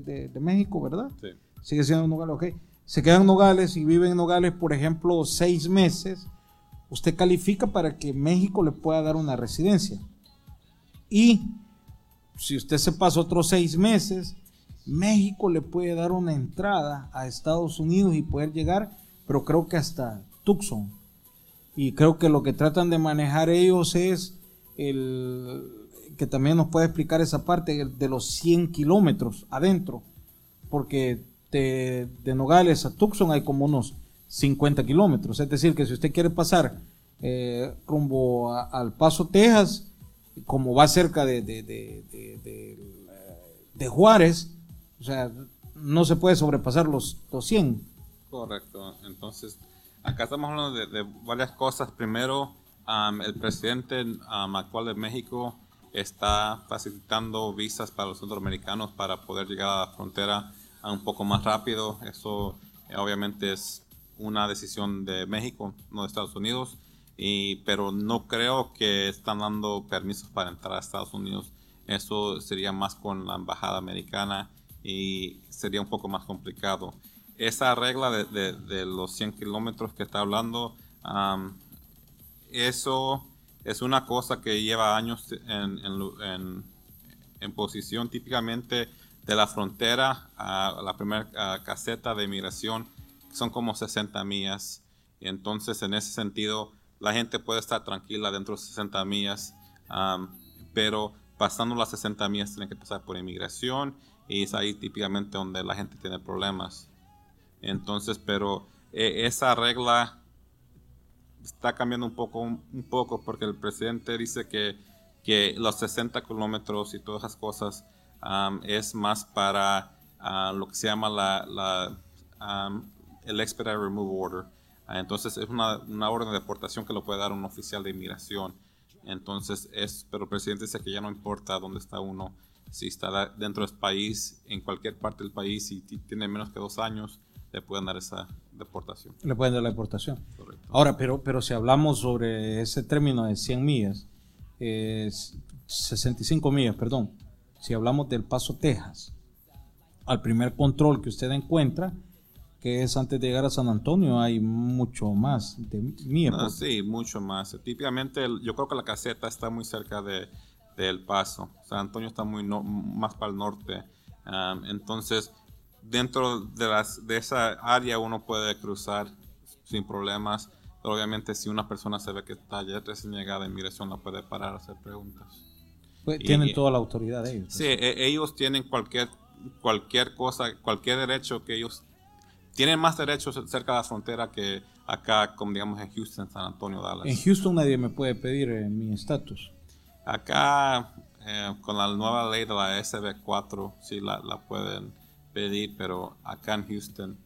de, México, ¿verdad? Sí. Sigue siendo Nogales, ok. Se queda en Nogales y vive en Nogales, por ejemplo, seis meses usted califica para que México le pueda dar una residencia. Y si usted se pasa otros seis meses, México le puede dar una entrada a Estados Unidos y poder llegar, pero creo que hasta Tucson. Y creo que lo que tratan de manejar ellos es el que también nos puede explicar esa parte de los 100 kilómetros adentro, porque de, de Nogales a Tucson hay como unos 50 kilómetros. Es decir, que si usted quiere pasar eh, rumbo al Paso, Texas, como va cerca de, de, Juárez, o sea, no se puede sobrepasar los, 100. Correcto. Entonces, acá estamos hablando de, varias cosas. Primero, el presidente actual de México está facilitando visas para los centroamericanos para poder llegar a la frontera un poco más rápido. Eso eh, obviamente es una decisión de México, no de Estados Unidos, y, pero no creo que están dando permisos para entrar a Estados Unidos. Eso sería más con la embajada americana y sería un poco más complicado. Esa regla de, los 100 kilómetros que está hablando, eso es una cosa que lleva años en, posición típicamente de la frontera a la primera caseta de inmigración son como 60 millas. Y entonces, en ese sentido, la gente puede estar tranquila dentro de 60 millas, pero pasando las 60 millas tienen que pasar por inmigración y es ahí típicamente donde la gente tiene problemas. Entonces, pero e, esa regla está cambiando un poco, un, poco porque el presidente dice que, que los 60 kilómetros y todas esas cosas es más para ah, lo que se llama la, la el Expedite Remove Order. Ah, entonces es una, orden de deportación que lo puede dar un oficial de inmigración. Entonces, es, pero el presidente dice que ya no importa dónde está uno, si está dentro del país, en cualquier parte del país, y tiene menos que dos años, le pueden dar esa deportación. Le pueden dar la deportación. Correcto. Ahora, pero, pero si hablamos sobre ese término de 100 millas, 65 millas, perdón, si hablamos del Paso Texas, al primer control que usted encuentra, que es antes de llegar a San Antonio, hay mucho más de millas. Ah, sí, mucho más. Típicamente, yo creo que la caseta está muy cerca de, del Paso. San Antonio está muy más para el norte. entonces, dentro de, las, de esa área uno puede cruzar sin problemas. Pero obviamente si una persona se ve que está ya recién llegada en migración, la puede parar a hacer preguntas. Pues, tienen toda la autoridad de ellos. Sí, e, ellos tienen cualquier, cualquier cosa, cualquier derecho que ellos... Tienen más derechos cerca de la frontera que acá, como digamos en Houston, San Antonio, Dallas. En Houston nadie me puede pedir eh, mi estatus. Acá, eh, con la nueva ley de la SB4, sí la, la pueden pedir, pero acá en Houston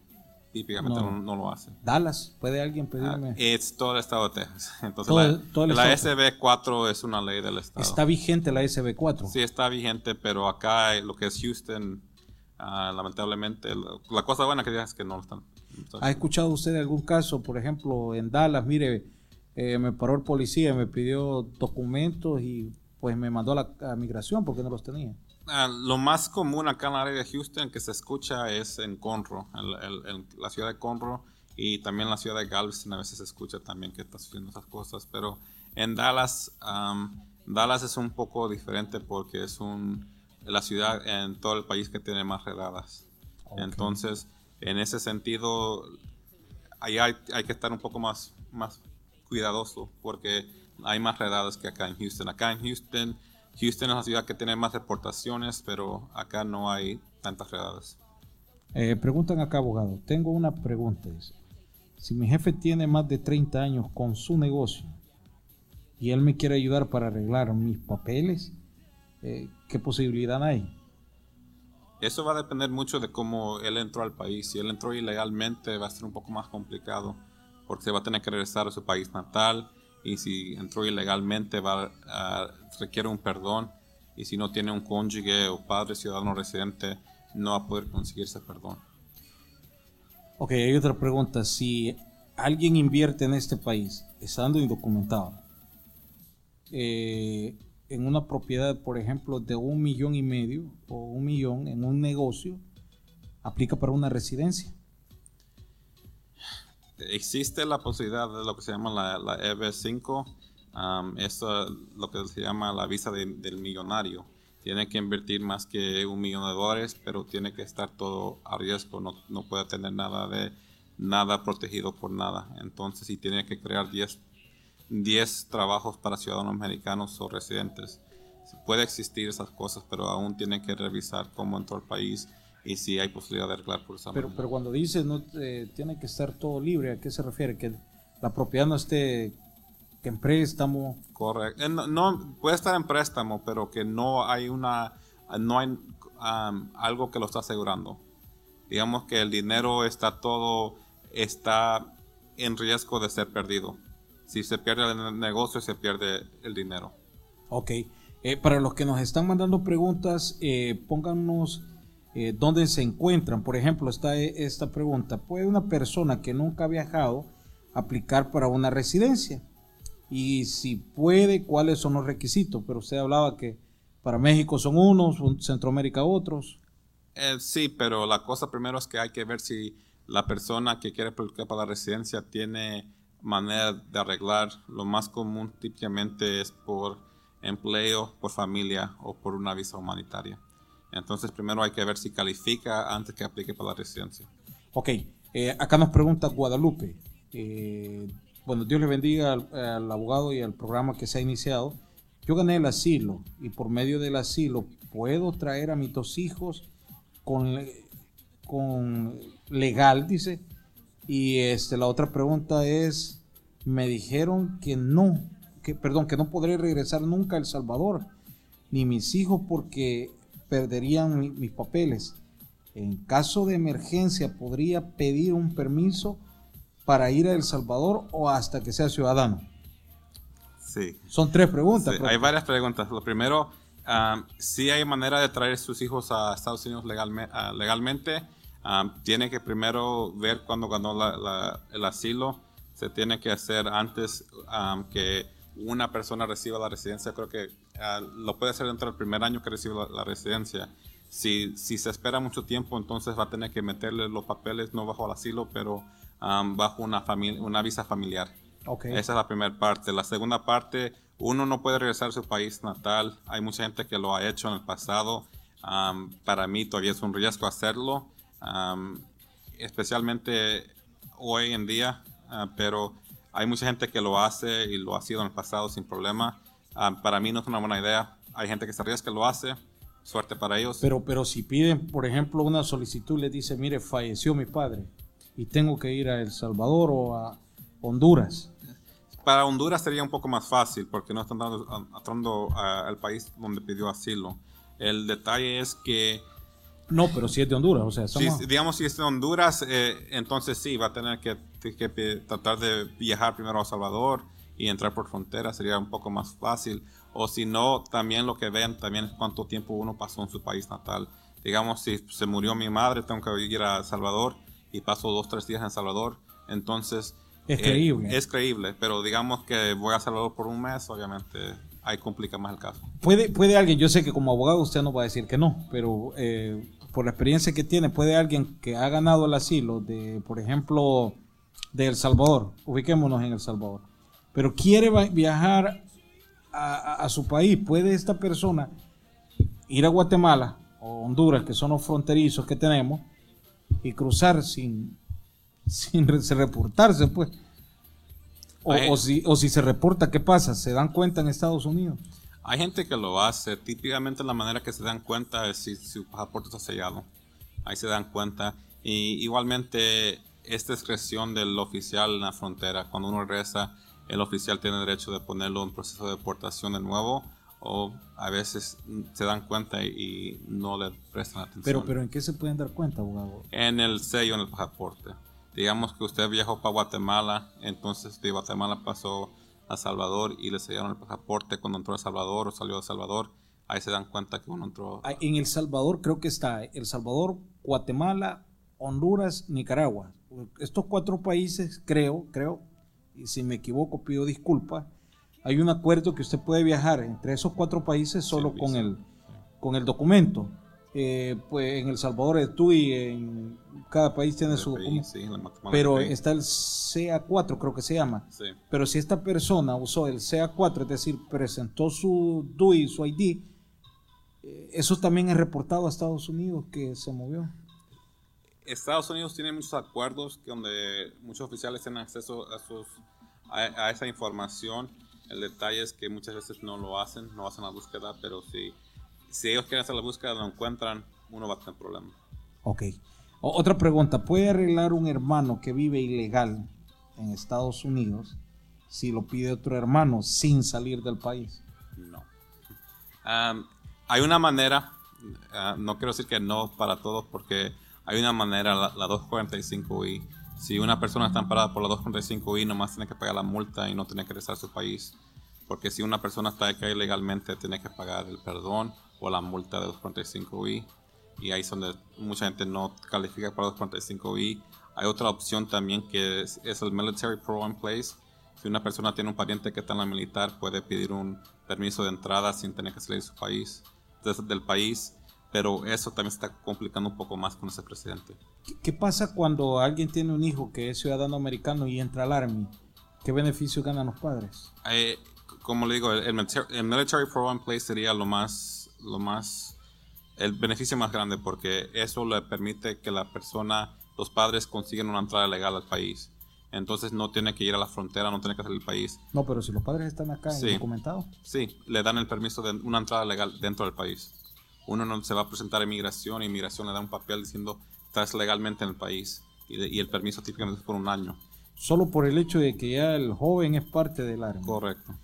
típicamente no, lo hacen. Dallas, ¿puede alguien pedirme? Ah, es todo el estado de Texas. [LAUGHS] Entonces, la, SB4 es una ley del estado. ¿Está vigente la SB4? Sí, está vigente, pero acá lo que es Houston, ah, lamentablemente, la cosa buena que es que no lo están. ¿Ha escuchado usted algún caso, por ejemplo, en Dallas? Mire, eh, me paró el policía, me pidió documentos y pues me mandó a la migración porque no los tenía. Ah, lo más común acá en la área de Houston que se escucha es en Conroe, en, la ciudad de Conroe y también la ciudad de Galveston a veces se escucha también que está sucediendo esas cosas, pero en Dallas, Dallas es un poco diferente porque es un, la ciudad en todo el país que tiene más redadas. Entonces, en ese sentido, ahí hay, hay, que estar un poco más, más cuidadoso porque hay más redadas que acá en Houston. Acá en Houston Houston es la ciudad que tiene más deportaciones, pero acá no hay tantas redadas. Eh, preguntan acá, abogado. Tengo una pregunta. Si mi jefe tiene más de 30 años con su negocio y él me quiere ayudar para arreglar mis papeles, eh, ¿qué posibilidad hay? Eso va a depender mucho de cómo él entró al país. Si él entró ilegalmente va a ser un poco más complicado porque se va a tener que regresar a su país natal y si entró ilegalmente va a, requiere un perdón y si no tiene un cónyuge o padre ciudadano residente no va a poder conseguir ese perdón. Ok, hay otra pregunta. Si alguien invierte en este país estando indocumentado eh, en una propiedad, por ejemplo, de un millón y medio o un millón en un negocio, aplica para una residencia existe la posibilidad de lo que se llama la, la EB5, um, eso lo que se llama la visa del millonario. Tiene que invertir más que un millón de dólares, pero tiene que estar todo a riesgo, no, no puede tener nada de nada protegido por nada. Entonces, si tiene que crear 10, 10 trabajos para ciudadanos americanos o residentes, puede existir esas cosas, pero aún tiene que revisar cómo entró al país y si hay posibilidad de arreglar por esa pero, Pero cuando dice no eh, tiene que estar todo libre, ¿a qué se refiere? Que la propiedad no esté que en préstamo. Correcto. Eh, no, puede estar en préstamo, pero que no hay una no hay algo que lo está asegurando. Digamos que el dinero está todo está en riesgo de ser perdido. Si se pierde el negocio, se pierde el dinero. Ok. Eh, para los que nos están mandando preguntas, pónganos eh, dónde se encuentran. Por ejemplo, está e, esta pregunta, ¿puede una persona que nunca ha viajado aplicar para una residencia? Y si puede, ¿cuáles son los requisitos? Pero usted hablaba que para México son unos, Centroamérica otros. Eh, sí, pero la cosa primero es que hay que ver si la persona que quiere aplicar para la residencia tiene manera de arreglar. Lo más común típicamente es por empleo, por familia o por una visa humanitaria. Entonces primero hay que ver si califica antes que aplique para la residencia. Ok, eh, acá nos pregunta Guadalupe. Eh, bueno, Dios le bendiga al, abogado y al programa que se ha iniciado. Yo gané el asilo y por medio del asilo puedo traer a mis dos hijos con, con legal, dice. Y este, la otra pregunta es, me dijeron que no, que, perdón, que no podré regresar nunca a El Salvador, ni mis hijos porque perderían mis papeles. En caso de emergencia, podría pedir un permiso para ir a El Salvador o hasta que sea ciudadano. Sí. Son tres preguntas. Sí, hay varias preguntas. Lo primero, um, si hay manera de traer sus hijos a Estados Unidos legalme- ah, legalmente. Um, tiene que primero ver cuando ganó la- la- el asilo. Se tiene que hacer antes um, que una persona reciba la residencia. Creo que ah, lo puede hacer dentro del primer año que recibe la, la residencia. Si, si se espera mucho tiempo, entonces va a tener que meterle los papeles no bajo el asilo, pero um, bajo una, una visa familiar. Esa es la primera parte. La segunda parte, uno no puede regresar a su país natal. Hay mucha gente que lo ha hecho en el pasado. Para mí todavía es un riesgo hacerlo, am, especialmente hoy en día, ah, pero hay mucha gente que lo hace y lo ha sido en el pasado sin problema. Am, para mí no es una buena idea. Hay gente que se arriesga que lo hace. Suerte para ellos. Pero, pero si piden, por ejemplo, una solicitud, le dice, mire, falleció mi padre y tengo que ir a El Salvador o a Honduras. Para Honduras sería un poco más fácil porque no están dando, entrando al país donde pidió asilo. El detalle es que, No, pero si es de Honduras, o sea, si, digamos, si es de Honduras, eh, entonces sí, va a tener que, que tratar de viajar primero a El Salvador y entrar por frontera, sería un poco más fácil. O si no, también lo que ven también es cuánto tiempo uno pasó en su país natal. Digamos, si se murió mi madre, tengo que ir a El Salvador y paso dos, tres días en El Salvador, entonces... Es eh, creíble. es creíble, pero digamos que voy a El Salvador por un mes, obviamente ahí complica más el caso. puede, puede alguien, yo sé que como abogado usted no va a decir que no, pero eh, por la experiencia que tiene, puede alguien que ha ganado el asilo de, por ejemplo, de El Salvador, ubiquémonos en El Salvador, pero quiere viajar a, a- su país, puede esta persona ir a Guatemala o Honduras, que son los fronterizos que tenemos, y cruzar sin, [LAUGHS] sin re- reportarse, pues. O, si, o si se reporta, ¿qué pasa? ¿Se dan cuenta en Estados Unidos? Hay gente que lo hace. Típicamente la manera que se dan cuenta es si su pasaporte está sellado. Ahí se dan cuenta. Y igualmente es discreción del oficial en la frontera. Cuando uno regresa, el oficial tiene derecho de ponerlo en proceso de deportación de nuevo. O a veces mm, se dan cuenta y, y no le prestan atención. Pero, pero ¿en qué se pueden dar cuenta, abogado? en el sello en el pasaporte. Digamos que usted viajó para Guatemala, entonces de Guatemala pasó a Salvador y le sellaron el pasaporte cuando entró a Salvador o salió de Salvador. Ahí se dan cuenta que uno entró. Ah, En El Salvador creo que está El Salvador, Guatemala, Honduras, Nicaragua. Estos cuatro países, creo, creo, y si me equivoco pido disculpas, hay un acuerdo que usted puede viajar entre esos cuatro países solo con el, con el documento. Eh, pues en El Salvador es y en cada país tiene su documento. sí, Pero está el CA4, creo que se llama. Sí. Pero si esta persona usó el CA4, es decir, presentó su DUI, su ID, eh, eso también es reportado a Estados Unidos que se movió. Estados Unidos tiene muchos acuerdos que donde muchos oficiales tienen acceso a, sus, a, a esa información. El detalle es que muchas veces no lo hacen, no hacen la búsqueda, pero si, si ellos quieren hacer la búsqueda lo encuentran, uno va a tener problemas. Ok. O- otra pregunta, ¿puede arreglar un hermano que vive ilegal en Estados Unidos si lo pide otro hermano sin salir del país? No. Am, hay una manera, ah, no quiero decir que no para todos, porque hay una manera, la, la 245i. Si una persona está amparada por la 245i, nomás tiene que pagar la multa y no tiene que regresar a su país. Porque si una persona está acá ilegalmente, tiene que pagar el perdón o la multa de 245i. Y ahí es donde mucha gente no califica para 245i. Hay otra opción también que es, es el Military Pro in Place. Si una persona tiene un pariente que está en la militar, puede pedir un permiso de entrada sin tener que salir de su país, desde del país. Pero eso también se está complicando un poco más con ese presidente. ¿Qué, pasa cuando alguien tiene un hijo que es ciudadano americano y entra al Army? ¿Qué beneficios ganan los padres? Eh, como le digo, el, el military Pro in Place sería lo más, lo más, el beneficio más grande porque eso le permite que la persona, los padres consigan una entrada legal al país. Entonces no tiene que ir a la frontera, no tiene que salir del país. No, pero si los padres están acá Sí. documentados. Sí, le dan el permiso de una entrada legal dentro del país. Uno no se va a presentar a inmigración, y inmigración le da un papel diciendo estás legalmente en el país y, de- y el permiso típicamente es por un año. Solo por el hecho de que ya el joven es parte del Army. Correcto.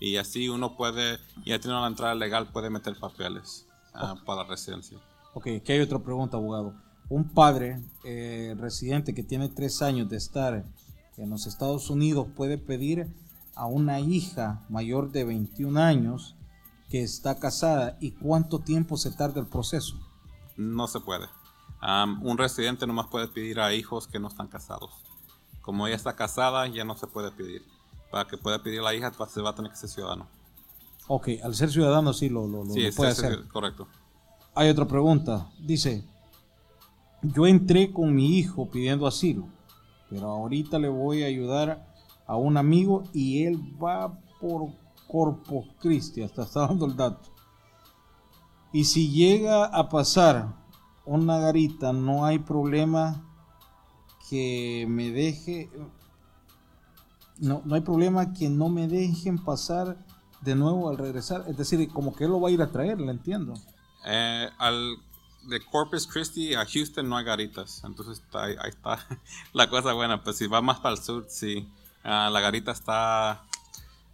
Y así uno puede, ya tiene una entrada legal, puede meter papeles ah, para la residencia. Ok, aquí hay otra pregunta, abogado. Un padre eh, residente que tiene tres años de estar en los Estados Unidos puede pedir a una hija mayor de 21 años que está casada y cuánto tiempo se tarda el proceso? No se puede. Um, un residente nomás puede pedir a hijos que no están casados. Como ella está casada, ya no se puede pedir. Para que pueda pedir a la hija, se va a tener que ser ciudadano. Ok, al ser ciudadano sí lo, lo, sí, lo puede hacer. Correcto. Hay otra pregunta. Dice, yo entré con mi hijo pidiendo asilo, pero ahorita le voy a ayudar a un amigo y él va por Corpus Christi, hasta está dando el dato. Y si llega a pasar una garita, no hay problema que me deje, no, no hay problema que no me dejen pasar de nuevo al regresar. Es decir, como que él lo va a ir a traer, le entiendo. Eh, al de Corpus Christi a Houston no hay garitas, entonces ahí, está [LAUGHS] la cosa buena. Pues si va más para el sur, sí. Ah, la garita está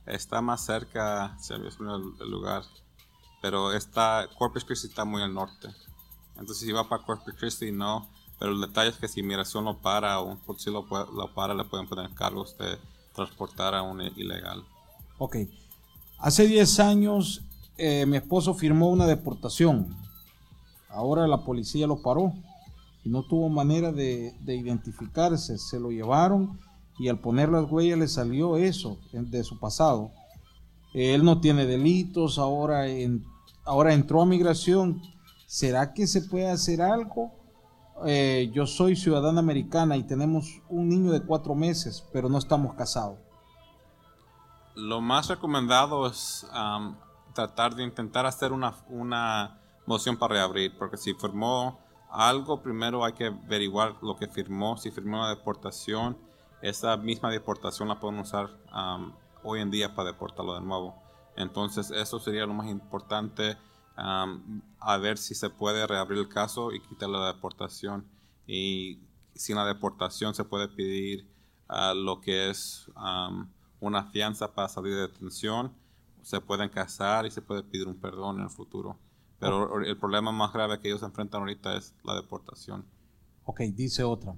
está más cerca, se me el, lugar, pero está Corpus Christi está muy al norte. Entonces si va para Corpus Christi no, pero el detalle es que si migración lo para o un policía lo, lo para, le pueden poner cargos de transportar a un ilegal. Ok. Hace 10 años eh, mi esposo firmó una deportación. Ahora la policía lo paró y no tuvo manera de, identificarse. Se lo llevaron y al poner las huellas le salió eso de su pasado. Él no tiene delitos, ahora, ahora entró a migración. ¿Será que se puede hacer algo? Eh, yo soy ciudadana americana y tenemos un niño de cuatro meses, pero no estamos casados. Lo más recomendado es tratar de intentar hacer una, una moción para reabrir, porque si firmó algo, primero hay que averiguar lo que firmó, si firmó una deportación, esa misma deportación la pueden usar hoy en día para deportarlo de nuevo. Entonces eso sería lo más importante, a ver si se puede reabrir el caso y quitar la deportación. Y sin la deportación se puede pedir ah, lo que es una fianza para salir de detención, se pueden casar y se puede pedir un perdón en el futuro. Pero el problema más grave que ellos enfrentan ahorita es la deportación. Ok, dice otra.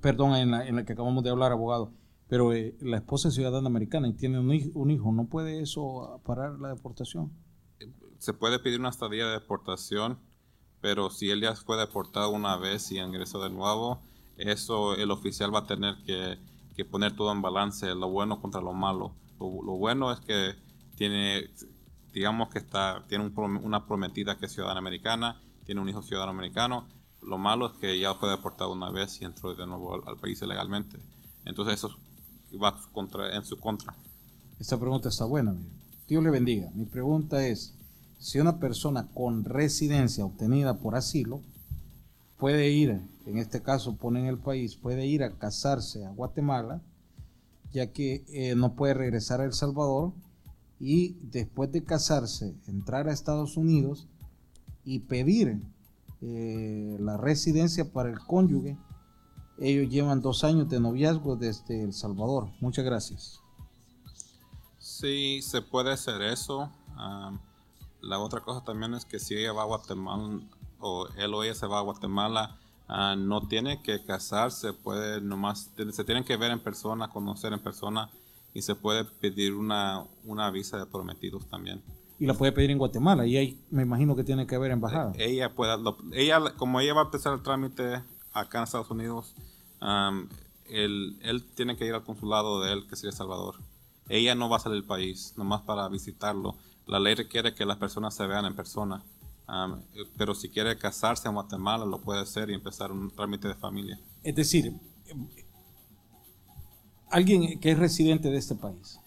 perdón, en la, en la, que acabamos de hablar, abogado. Pero eh, la esposa es ciudadana americana y tiene un un hijo, ¿no puede eso parar la deportación? Se puede pedir una estadía de deportación, pero si él ya fue deportado una vez y ingresó de nuevo, eso el oficial va a tener que que poner todo en balance, lo bueno contra lo malo. Lo, bueno es que tiene, digamos que está, tiene una prometida que es ciudadana americana, tiene un hijo ciudadano americano. Lo malo es que ya fue deportado una vez y entró de nuevo al, país ilegalmente. Entonces eso va en su contra. Esta pregunta está buena. Dios le bendiga. Mi pregunta es, si una persona con residencia obtenida por asilo puede ir, en este caso pone en el país, puede ir a casarse a Guatemala, ya que eh, no puede regresar a El Salvador y después de casarse entrar a Estados Unidos y pedir eh, la residencia para el cónyuge. Ellos llevan dos años de noviazgo desde El Salvador. Muchas gracias. Sí, se puede hacer eso. La otra cosa también es que si ella va a Guatemala, o él o ella se va a Guatemala, ah, no tiene que casarse, puede nomás, se tienen que ver en persona, conocer en persona y se puede pedir una, una visa de prometidos también. Y la puede pedir en Guatemala y ahí me imagino que tiene que haber embajada. Ella puede, ella, como ella va a empezar el trámite acá en Estados Unidos, él, él, tiene que ir al consulado de él, que sería Salvador. Ella no va a salir del país, nomás para visitarlo. La ley requiere que las personas se vean en persona pero si quiere casarse en Guatemala, lo puede hacer y empezar un trámite de familia. Es decir, alguien que es residente de este país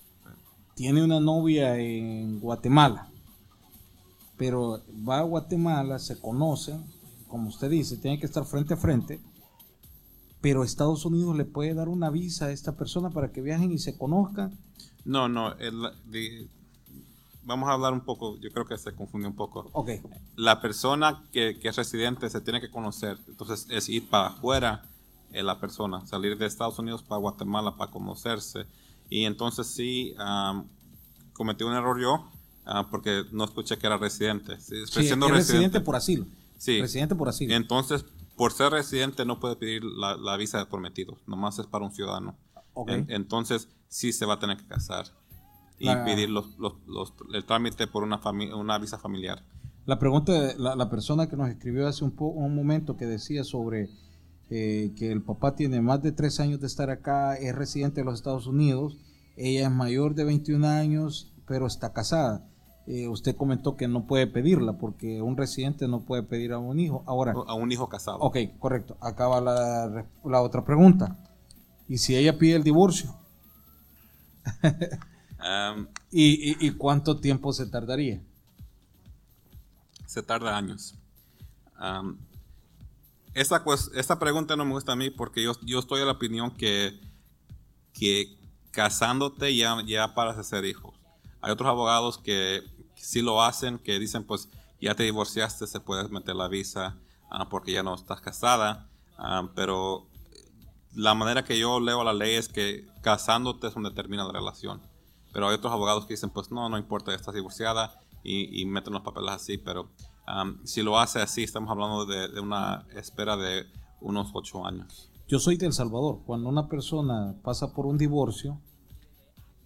tiene una novia en Guatemala, pero va a Guatemala, se conocen, como usted dice, tiene que estar frente a frente, pero Estados Unidos le puede dar una visa a esta persona para que viajen y se conozcan. No, no, el, vamos a hablar un poco, yo creo que se confundió un poco. Okay. La persona que, que, es residente se tiene que conocer, entonces es ir para afuera eh, la persona, salir de Estados Unidos para Guatemala para conocerse. Y entonces sí, cometí un error yo, ah, porque no escuché que era residente. Sí, siendo residente, por asilo. Sí. Residente por asilo. Entonces, por ser residente no puede pedir la, la visa de prometidos, nomás es para un ciudadano. Ok. En- entonces, sí se va a tener que casar y La- pedir los, los- los- el trámite por una, una visa familiar. La pregunta, de- la, la persona que nos escribió hace un, po- un momento que decía sobre eh, que el papá tiene más de tres años de estar acá, es residente de los Estados Unidos, ella es mayor de 21 años, pero está casada. Eh, usted comentó que no puede pedirla porque un residente no puede pedir a un hijo. Ahora, A un hijo casado. ok, correcto. Acaba la, la otra pregunta. ¿Y si ella pide el divorcio? [LAUGHS] ¿Y, y- y cuánto tiempo se tardaría? se tarda años. Esta, esta pregunta no me gusta a mí porque yo, yo estoy de la opinión que, que casándote ya, ya paras de ser hijos. Hay otros abogados que sí lo hacen, que dicen pues ya te divorciaste, se puede meter la visa ah, porque ya no estás casada, pero la manera que yo leo la ley es que casándote es donde termina la relación. Pero hay otros abogados que dicen, pues no, no importa, ya estás divorciada y, y meten los papeles así. Pero um, si lo hace así, estamos hablando de, de una espera de unos ocho años. Yo soy de El Salvador. Cuando una persona pasa por un divorcio,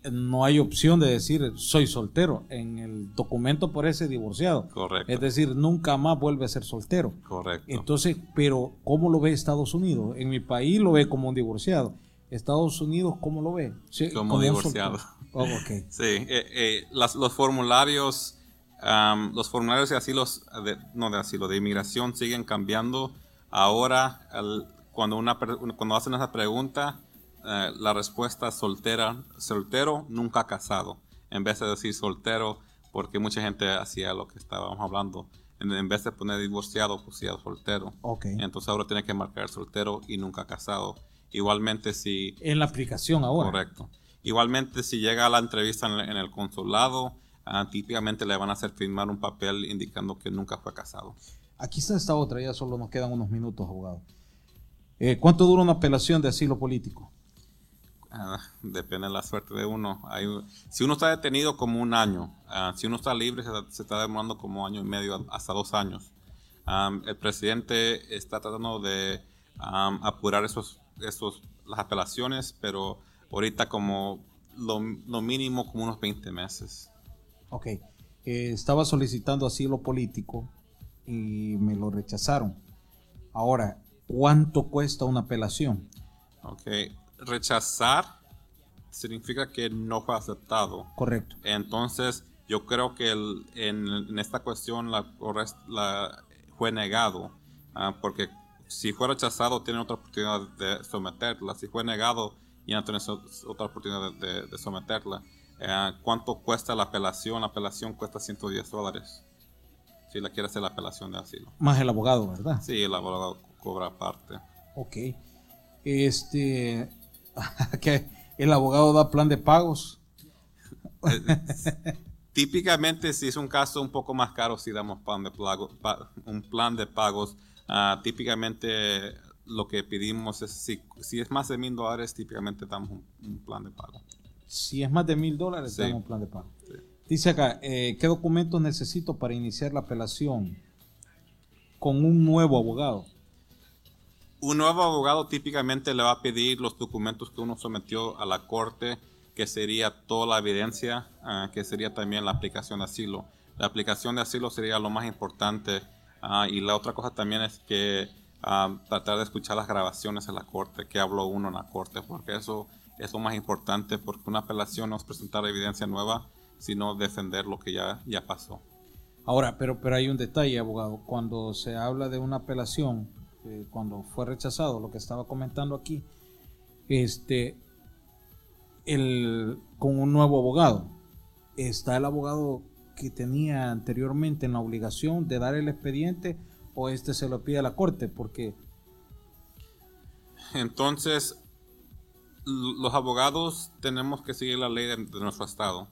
eh, no hay opción de decir soy soltero. En el documento parece divorciado. Correcto. Es decir, nunca más vuelve a ser soltero. Correcto. Entonces, pero ¿cómo lo ve Estados Unidos? En mi país lo ve como un divorciado. Estados Unidos, ¿cómo lo ve? Sí, Como divorciado. soltero. Oh, ok. [LAUGHS] Sí, eh, eh, las- los formularios, am, los formularios de asilo, de, no de asilo, de inmigración siguen cambiando. Ahora, al- cuando, una, per- cuando hacen esa pregunta, eh, la respuesta es soltera, soltero, nunca casado. En vez de decir soltero, porque mucha gente hacía lo que estábamos hablando. En, en vez de poner divorciado, pusía soltero. Ok. Entonces ahora tiene que marcar soltero y nunca casado. Igualmente si En la aplicación ahora. Correcto. Igualmente, si llega a la entrevista en el, consulado, ah, típicamente le van a hacer firmar un papel indicando que nunca fue casado. Aquí está esta otra, ya solo nos quedan unos minutos, abogado. Eh, ¿Cuánto dura una apelación de asilo político? Ah, depende de la suerte de uno. Hay, si uno está detenido como un año, ah, si uno está libre, se, se está demorando como año y medio hasta dos años. El presidente está tratando de apurar esos, esos, las apelaciones, pero ahorita como lo, lo mínimo como unos 20 meses. Ok. Eh, estaba solicitando asilo político y me lo rechazaron. Ahora, ¿cuánto cuesta una apelación? Ok, rechazar significa que no fue aceptado. Correcto. Entonces, yo creo que el- en, en esta cuestión la, la- fue negado, ah, porque si fue rechazado, tiene otra oportunidad de someterla. Si fue negado, ya no tiene otra oportunidad de, de- de someterla. Eh, ¿Cuánto cuesta la apelación? La apelación cuesta 110 dólares. Si la quiere hacer la apelación de asilo. Más el abogado, ¿verdad? Sí, el abogado cobra aparte. Ok. Este, [LAUGHS] que el abogado da plan de pagos. Típicamente, si es un caso un poco más caro, si damos plan de pago- pa- un plan de pagos. Ah, típicamente, lo que pedimos es, si, si es más de mil dólares, típicamente damos un, un plan de pago. Si es más de mil dólares, Sí. damos un plan de pago. Sí. Dice acá, eh, ¿qué documentos necesito para iniciar la apelación con un nuevo abogado? Un nuevo abogado típicamente le va a pedir los documentos que uno sometió a la corte, que sería toda la evidencia, ah, que sería también la aplicación de asilo. La aplicación de asilo sería lo más importante. Y la otra cosa también es que ah, tratar de escuchar las grabaciones en la corte, que habló uno en la corte, porque eso es lo más importante, porque una apelación no es presentar evidencia nueva, sino defender lo que ya, ya pasó. Ahora, pero, pero hay un detalle, abogado. Cuando se habla de una apelación, eh, cuando fue rechazado, lo que estaba comentando aquí, este, el, con un nuevo abogado, está el abogado que tenía anteriormente en la obligación de dar el expediente o este se lo pide a la corte, porque Entonces, los abogados tenemos que seguir la ley de, de nuestro estado.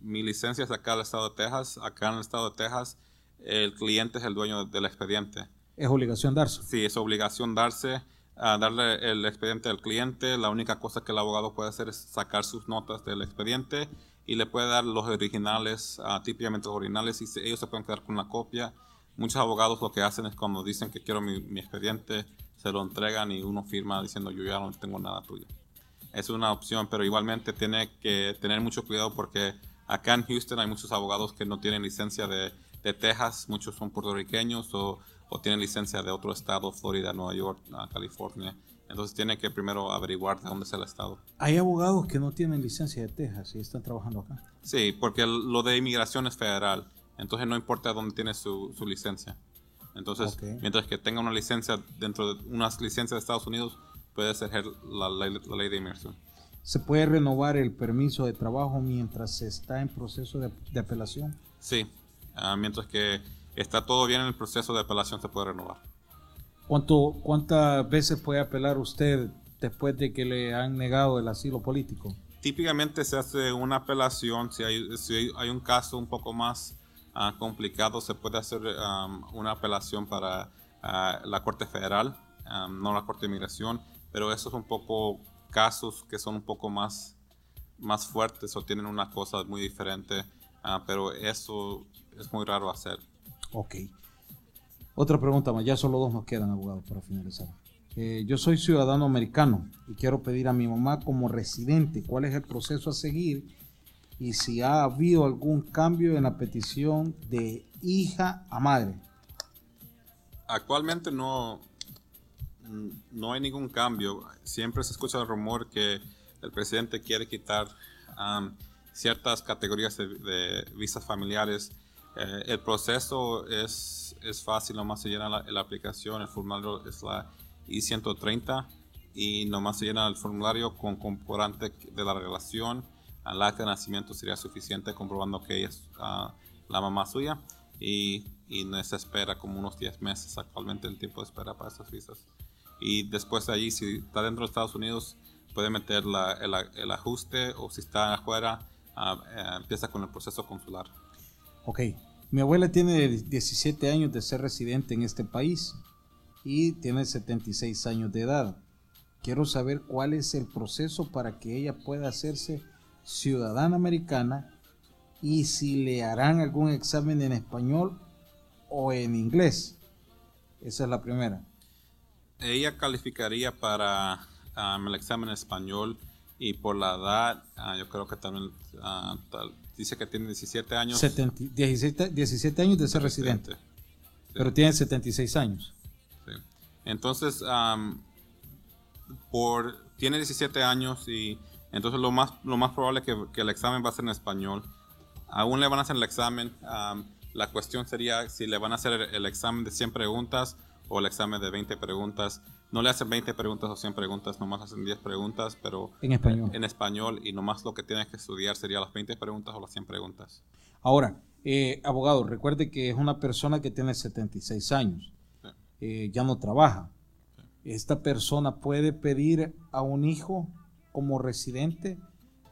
Mi licencia es acá del estado de Texas. Acá en el estado de Texas, el cliente es el dueño del expediente. es obligación darse. Sí, es obligación darse, a darle el expediente al cliente. La única cosa que el abogado puede hacer es sacar sus notas del expediente y le puede dar los originales, ah, típicamente los originales, y ellos se pueden quedar con la copia. Muchos abogados lo que hacen es cuando dicen que quiero mi, mi expediente, se lo entregan y uno firma diciendo yo ya no tengo nada tuyo. es una opción, pero igualmente tiene que tener mucho cuidado porque acá en Houston hay muchos abogados que no tienen licencia de, de Texas, muchos son puertorriqueños o, o, tienen licencia de otro estado, Florida, Nueva York, California. Entonces tiene que primero averiguar de dónde es el estado. ¿Hay abogados que no tienen licencia de Texas y están trabajando acá? Sí, porque lo de inmigración es federal. Entonces no importa dónde tiene su, su licencia. Entonces, mientras que tenga una licencia dentro de unas licencias de Estados Unidos, puede ejercer la, ley de inmigración. ¿Se puede renovar el permiso de trabajo mientras se está en proceso de, apelación? Sí, ah, mientras que está todo bien en el proceso de apelación se puede renovar. ¿Cuánto, ¿Cuántas veces puede apelar usted después de que le han negado el asilo político? Típicamente se hace una apelación si hay, si hay un caso un poco más uh, complicado, se puede hacer um, una apelación para uh, la Corte Federal, um, no la Corte de Inmigración, pero esos son un poco casos que son un poco más, más fuertes o tienen una cosa muy diferente, uh, pero eso es muy raro hacer. Ok. Otra pregunta más, ya solo dos nos quedan, abogados, para finalizar. Eh, yo soy ciudadano americano y quiero pedir a mi mamá como residente cuál es el proceso a seguir y si ha habido algún cambio en la petición de hija a madre. Actualmente no, no hay ningún cambio. Siempre se escucha el rumor que el presidente quiere quitar um, ciertas categorías de, visas familiares. Eh, el proceso es, es fácil, nomás se llena la, aplicación, el formulario es la I-130 y nomás se llena el formulario con comprobante de la relación al acta de nacimiento sería suficiente comprobando que ella es ah, la mamá suya y, y no se espera como unos 10 meses actualmente el tiempo de espera para estas visas. Y después de allí, si está dentro de Estados Unidos, puede meter la, el, ajuste o si está afuera, ah, eh, empieza con el proceso consular. Ok, mi abuela tiene 17 años de ser residente en este país y tiene 76 años de edad. Quiero saber cuál es el proceso para que ella pueda hacerse ciudadana americana y si le harán algún examen en español o en inglés. Esa es la primera. Ella calificaría para um, el examen en español y por la edad, uh, yo creo que también uh, dice que tiene 17 años. 17, 17, años de ser residente. Pero tiene 76 años. Entonces, um, por, tiene 17 años y entonces lo más, lo más probable es que, el examen va a ser en español. Aún le van a hacer el examen. la cuestión sería si le van a hacer el, examen de 100 preguntas o el examen de 20 preguntas. No le hacen 20 preguntas o 100 preguntas, nomás hacen 10 preguntas, pero en español. En español y nomás lo que tienes que estudiar sería las 20 preguntas o las 100 preguntas. Ahora, eh, abogado, recuerde que es una persona que tiene 76 años, eh, ya no trabaja. Esta persona puede pedir a un hijo como residente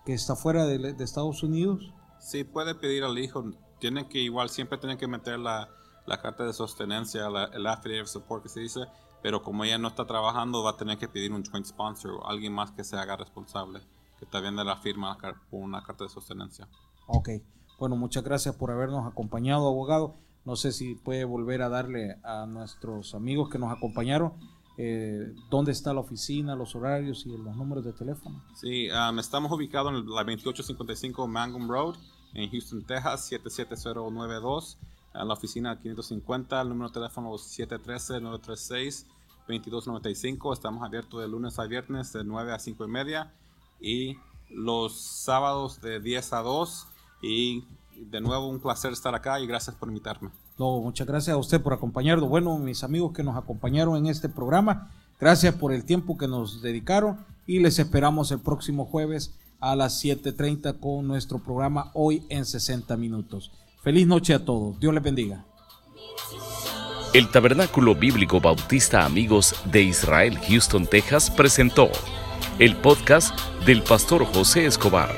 que está fuera de, Estados Unidos? Sí, puede pedir al hijo. Tiene que igual, siempre tiene que meter la, la carta de sostenencia, el affidavit of support que se dice, pero como ella no está trabajando, va a tener que pedir un joint sponsor o alguien más que se haga responsable, que también de la firma una carta de sostenencia. Ok, bueno, muchas gracias por habernos acompañado, abogado. No sé si puede volver a darle a nuestros amigos que nos acompañaron eh, dónde está la oficina, los horarios y los números de teléfono. Sí, um, estamos ubicados en la 2855 Mangum Road en Houston, Texas, 77092. En la oficina 550, el número de teléfono 713-936-2295. Estamos abiertos de lunes a viernes de 9 a 5 y media y los sábados de 10 a 2. Y de nuevo un placer estar acá y gracias por invitarme muchas gracias a usted por acompañarnos. Bueno, mis amigos que nos acompañaron en este programa, gracias por el tiempo que nos dedicaron y les esperamos el próximo jueves a las 7.30 con nuestro programa Hoy en 60 Minutos. Feliz noche a todos. Dios les bendiga. El Tabernáculo Bíblico Bautista Amigos de Israel, Houston, Texas presentó el podcast del pastor José Escobar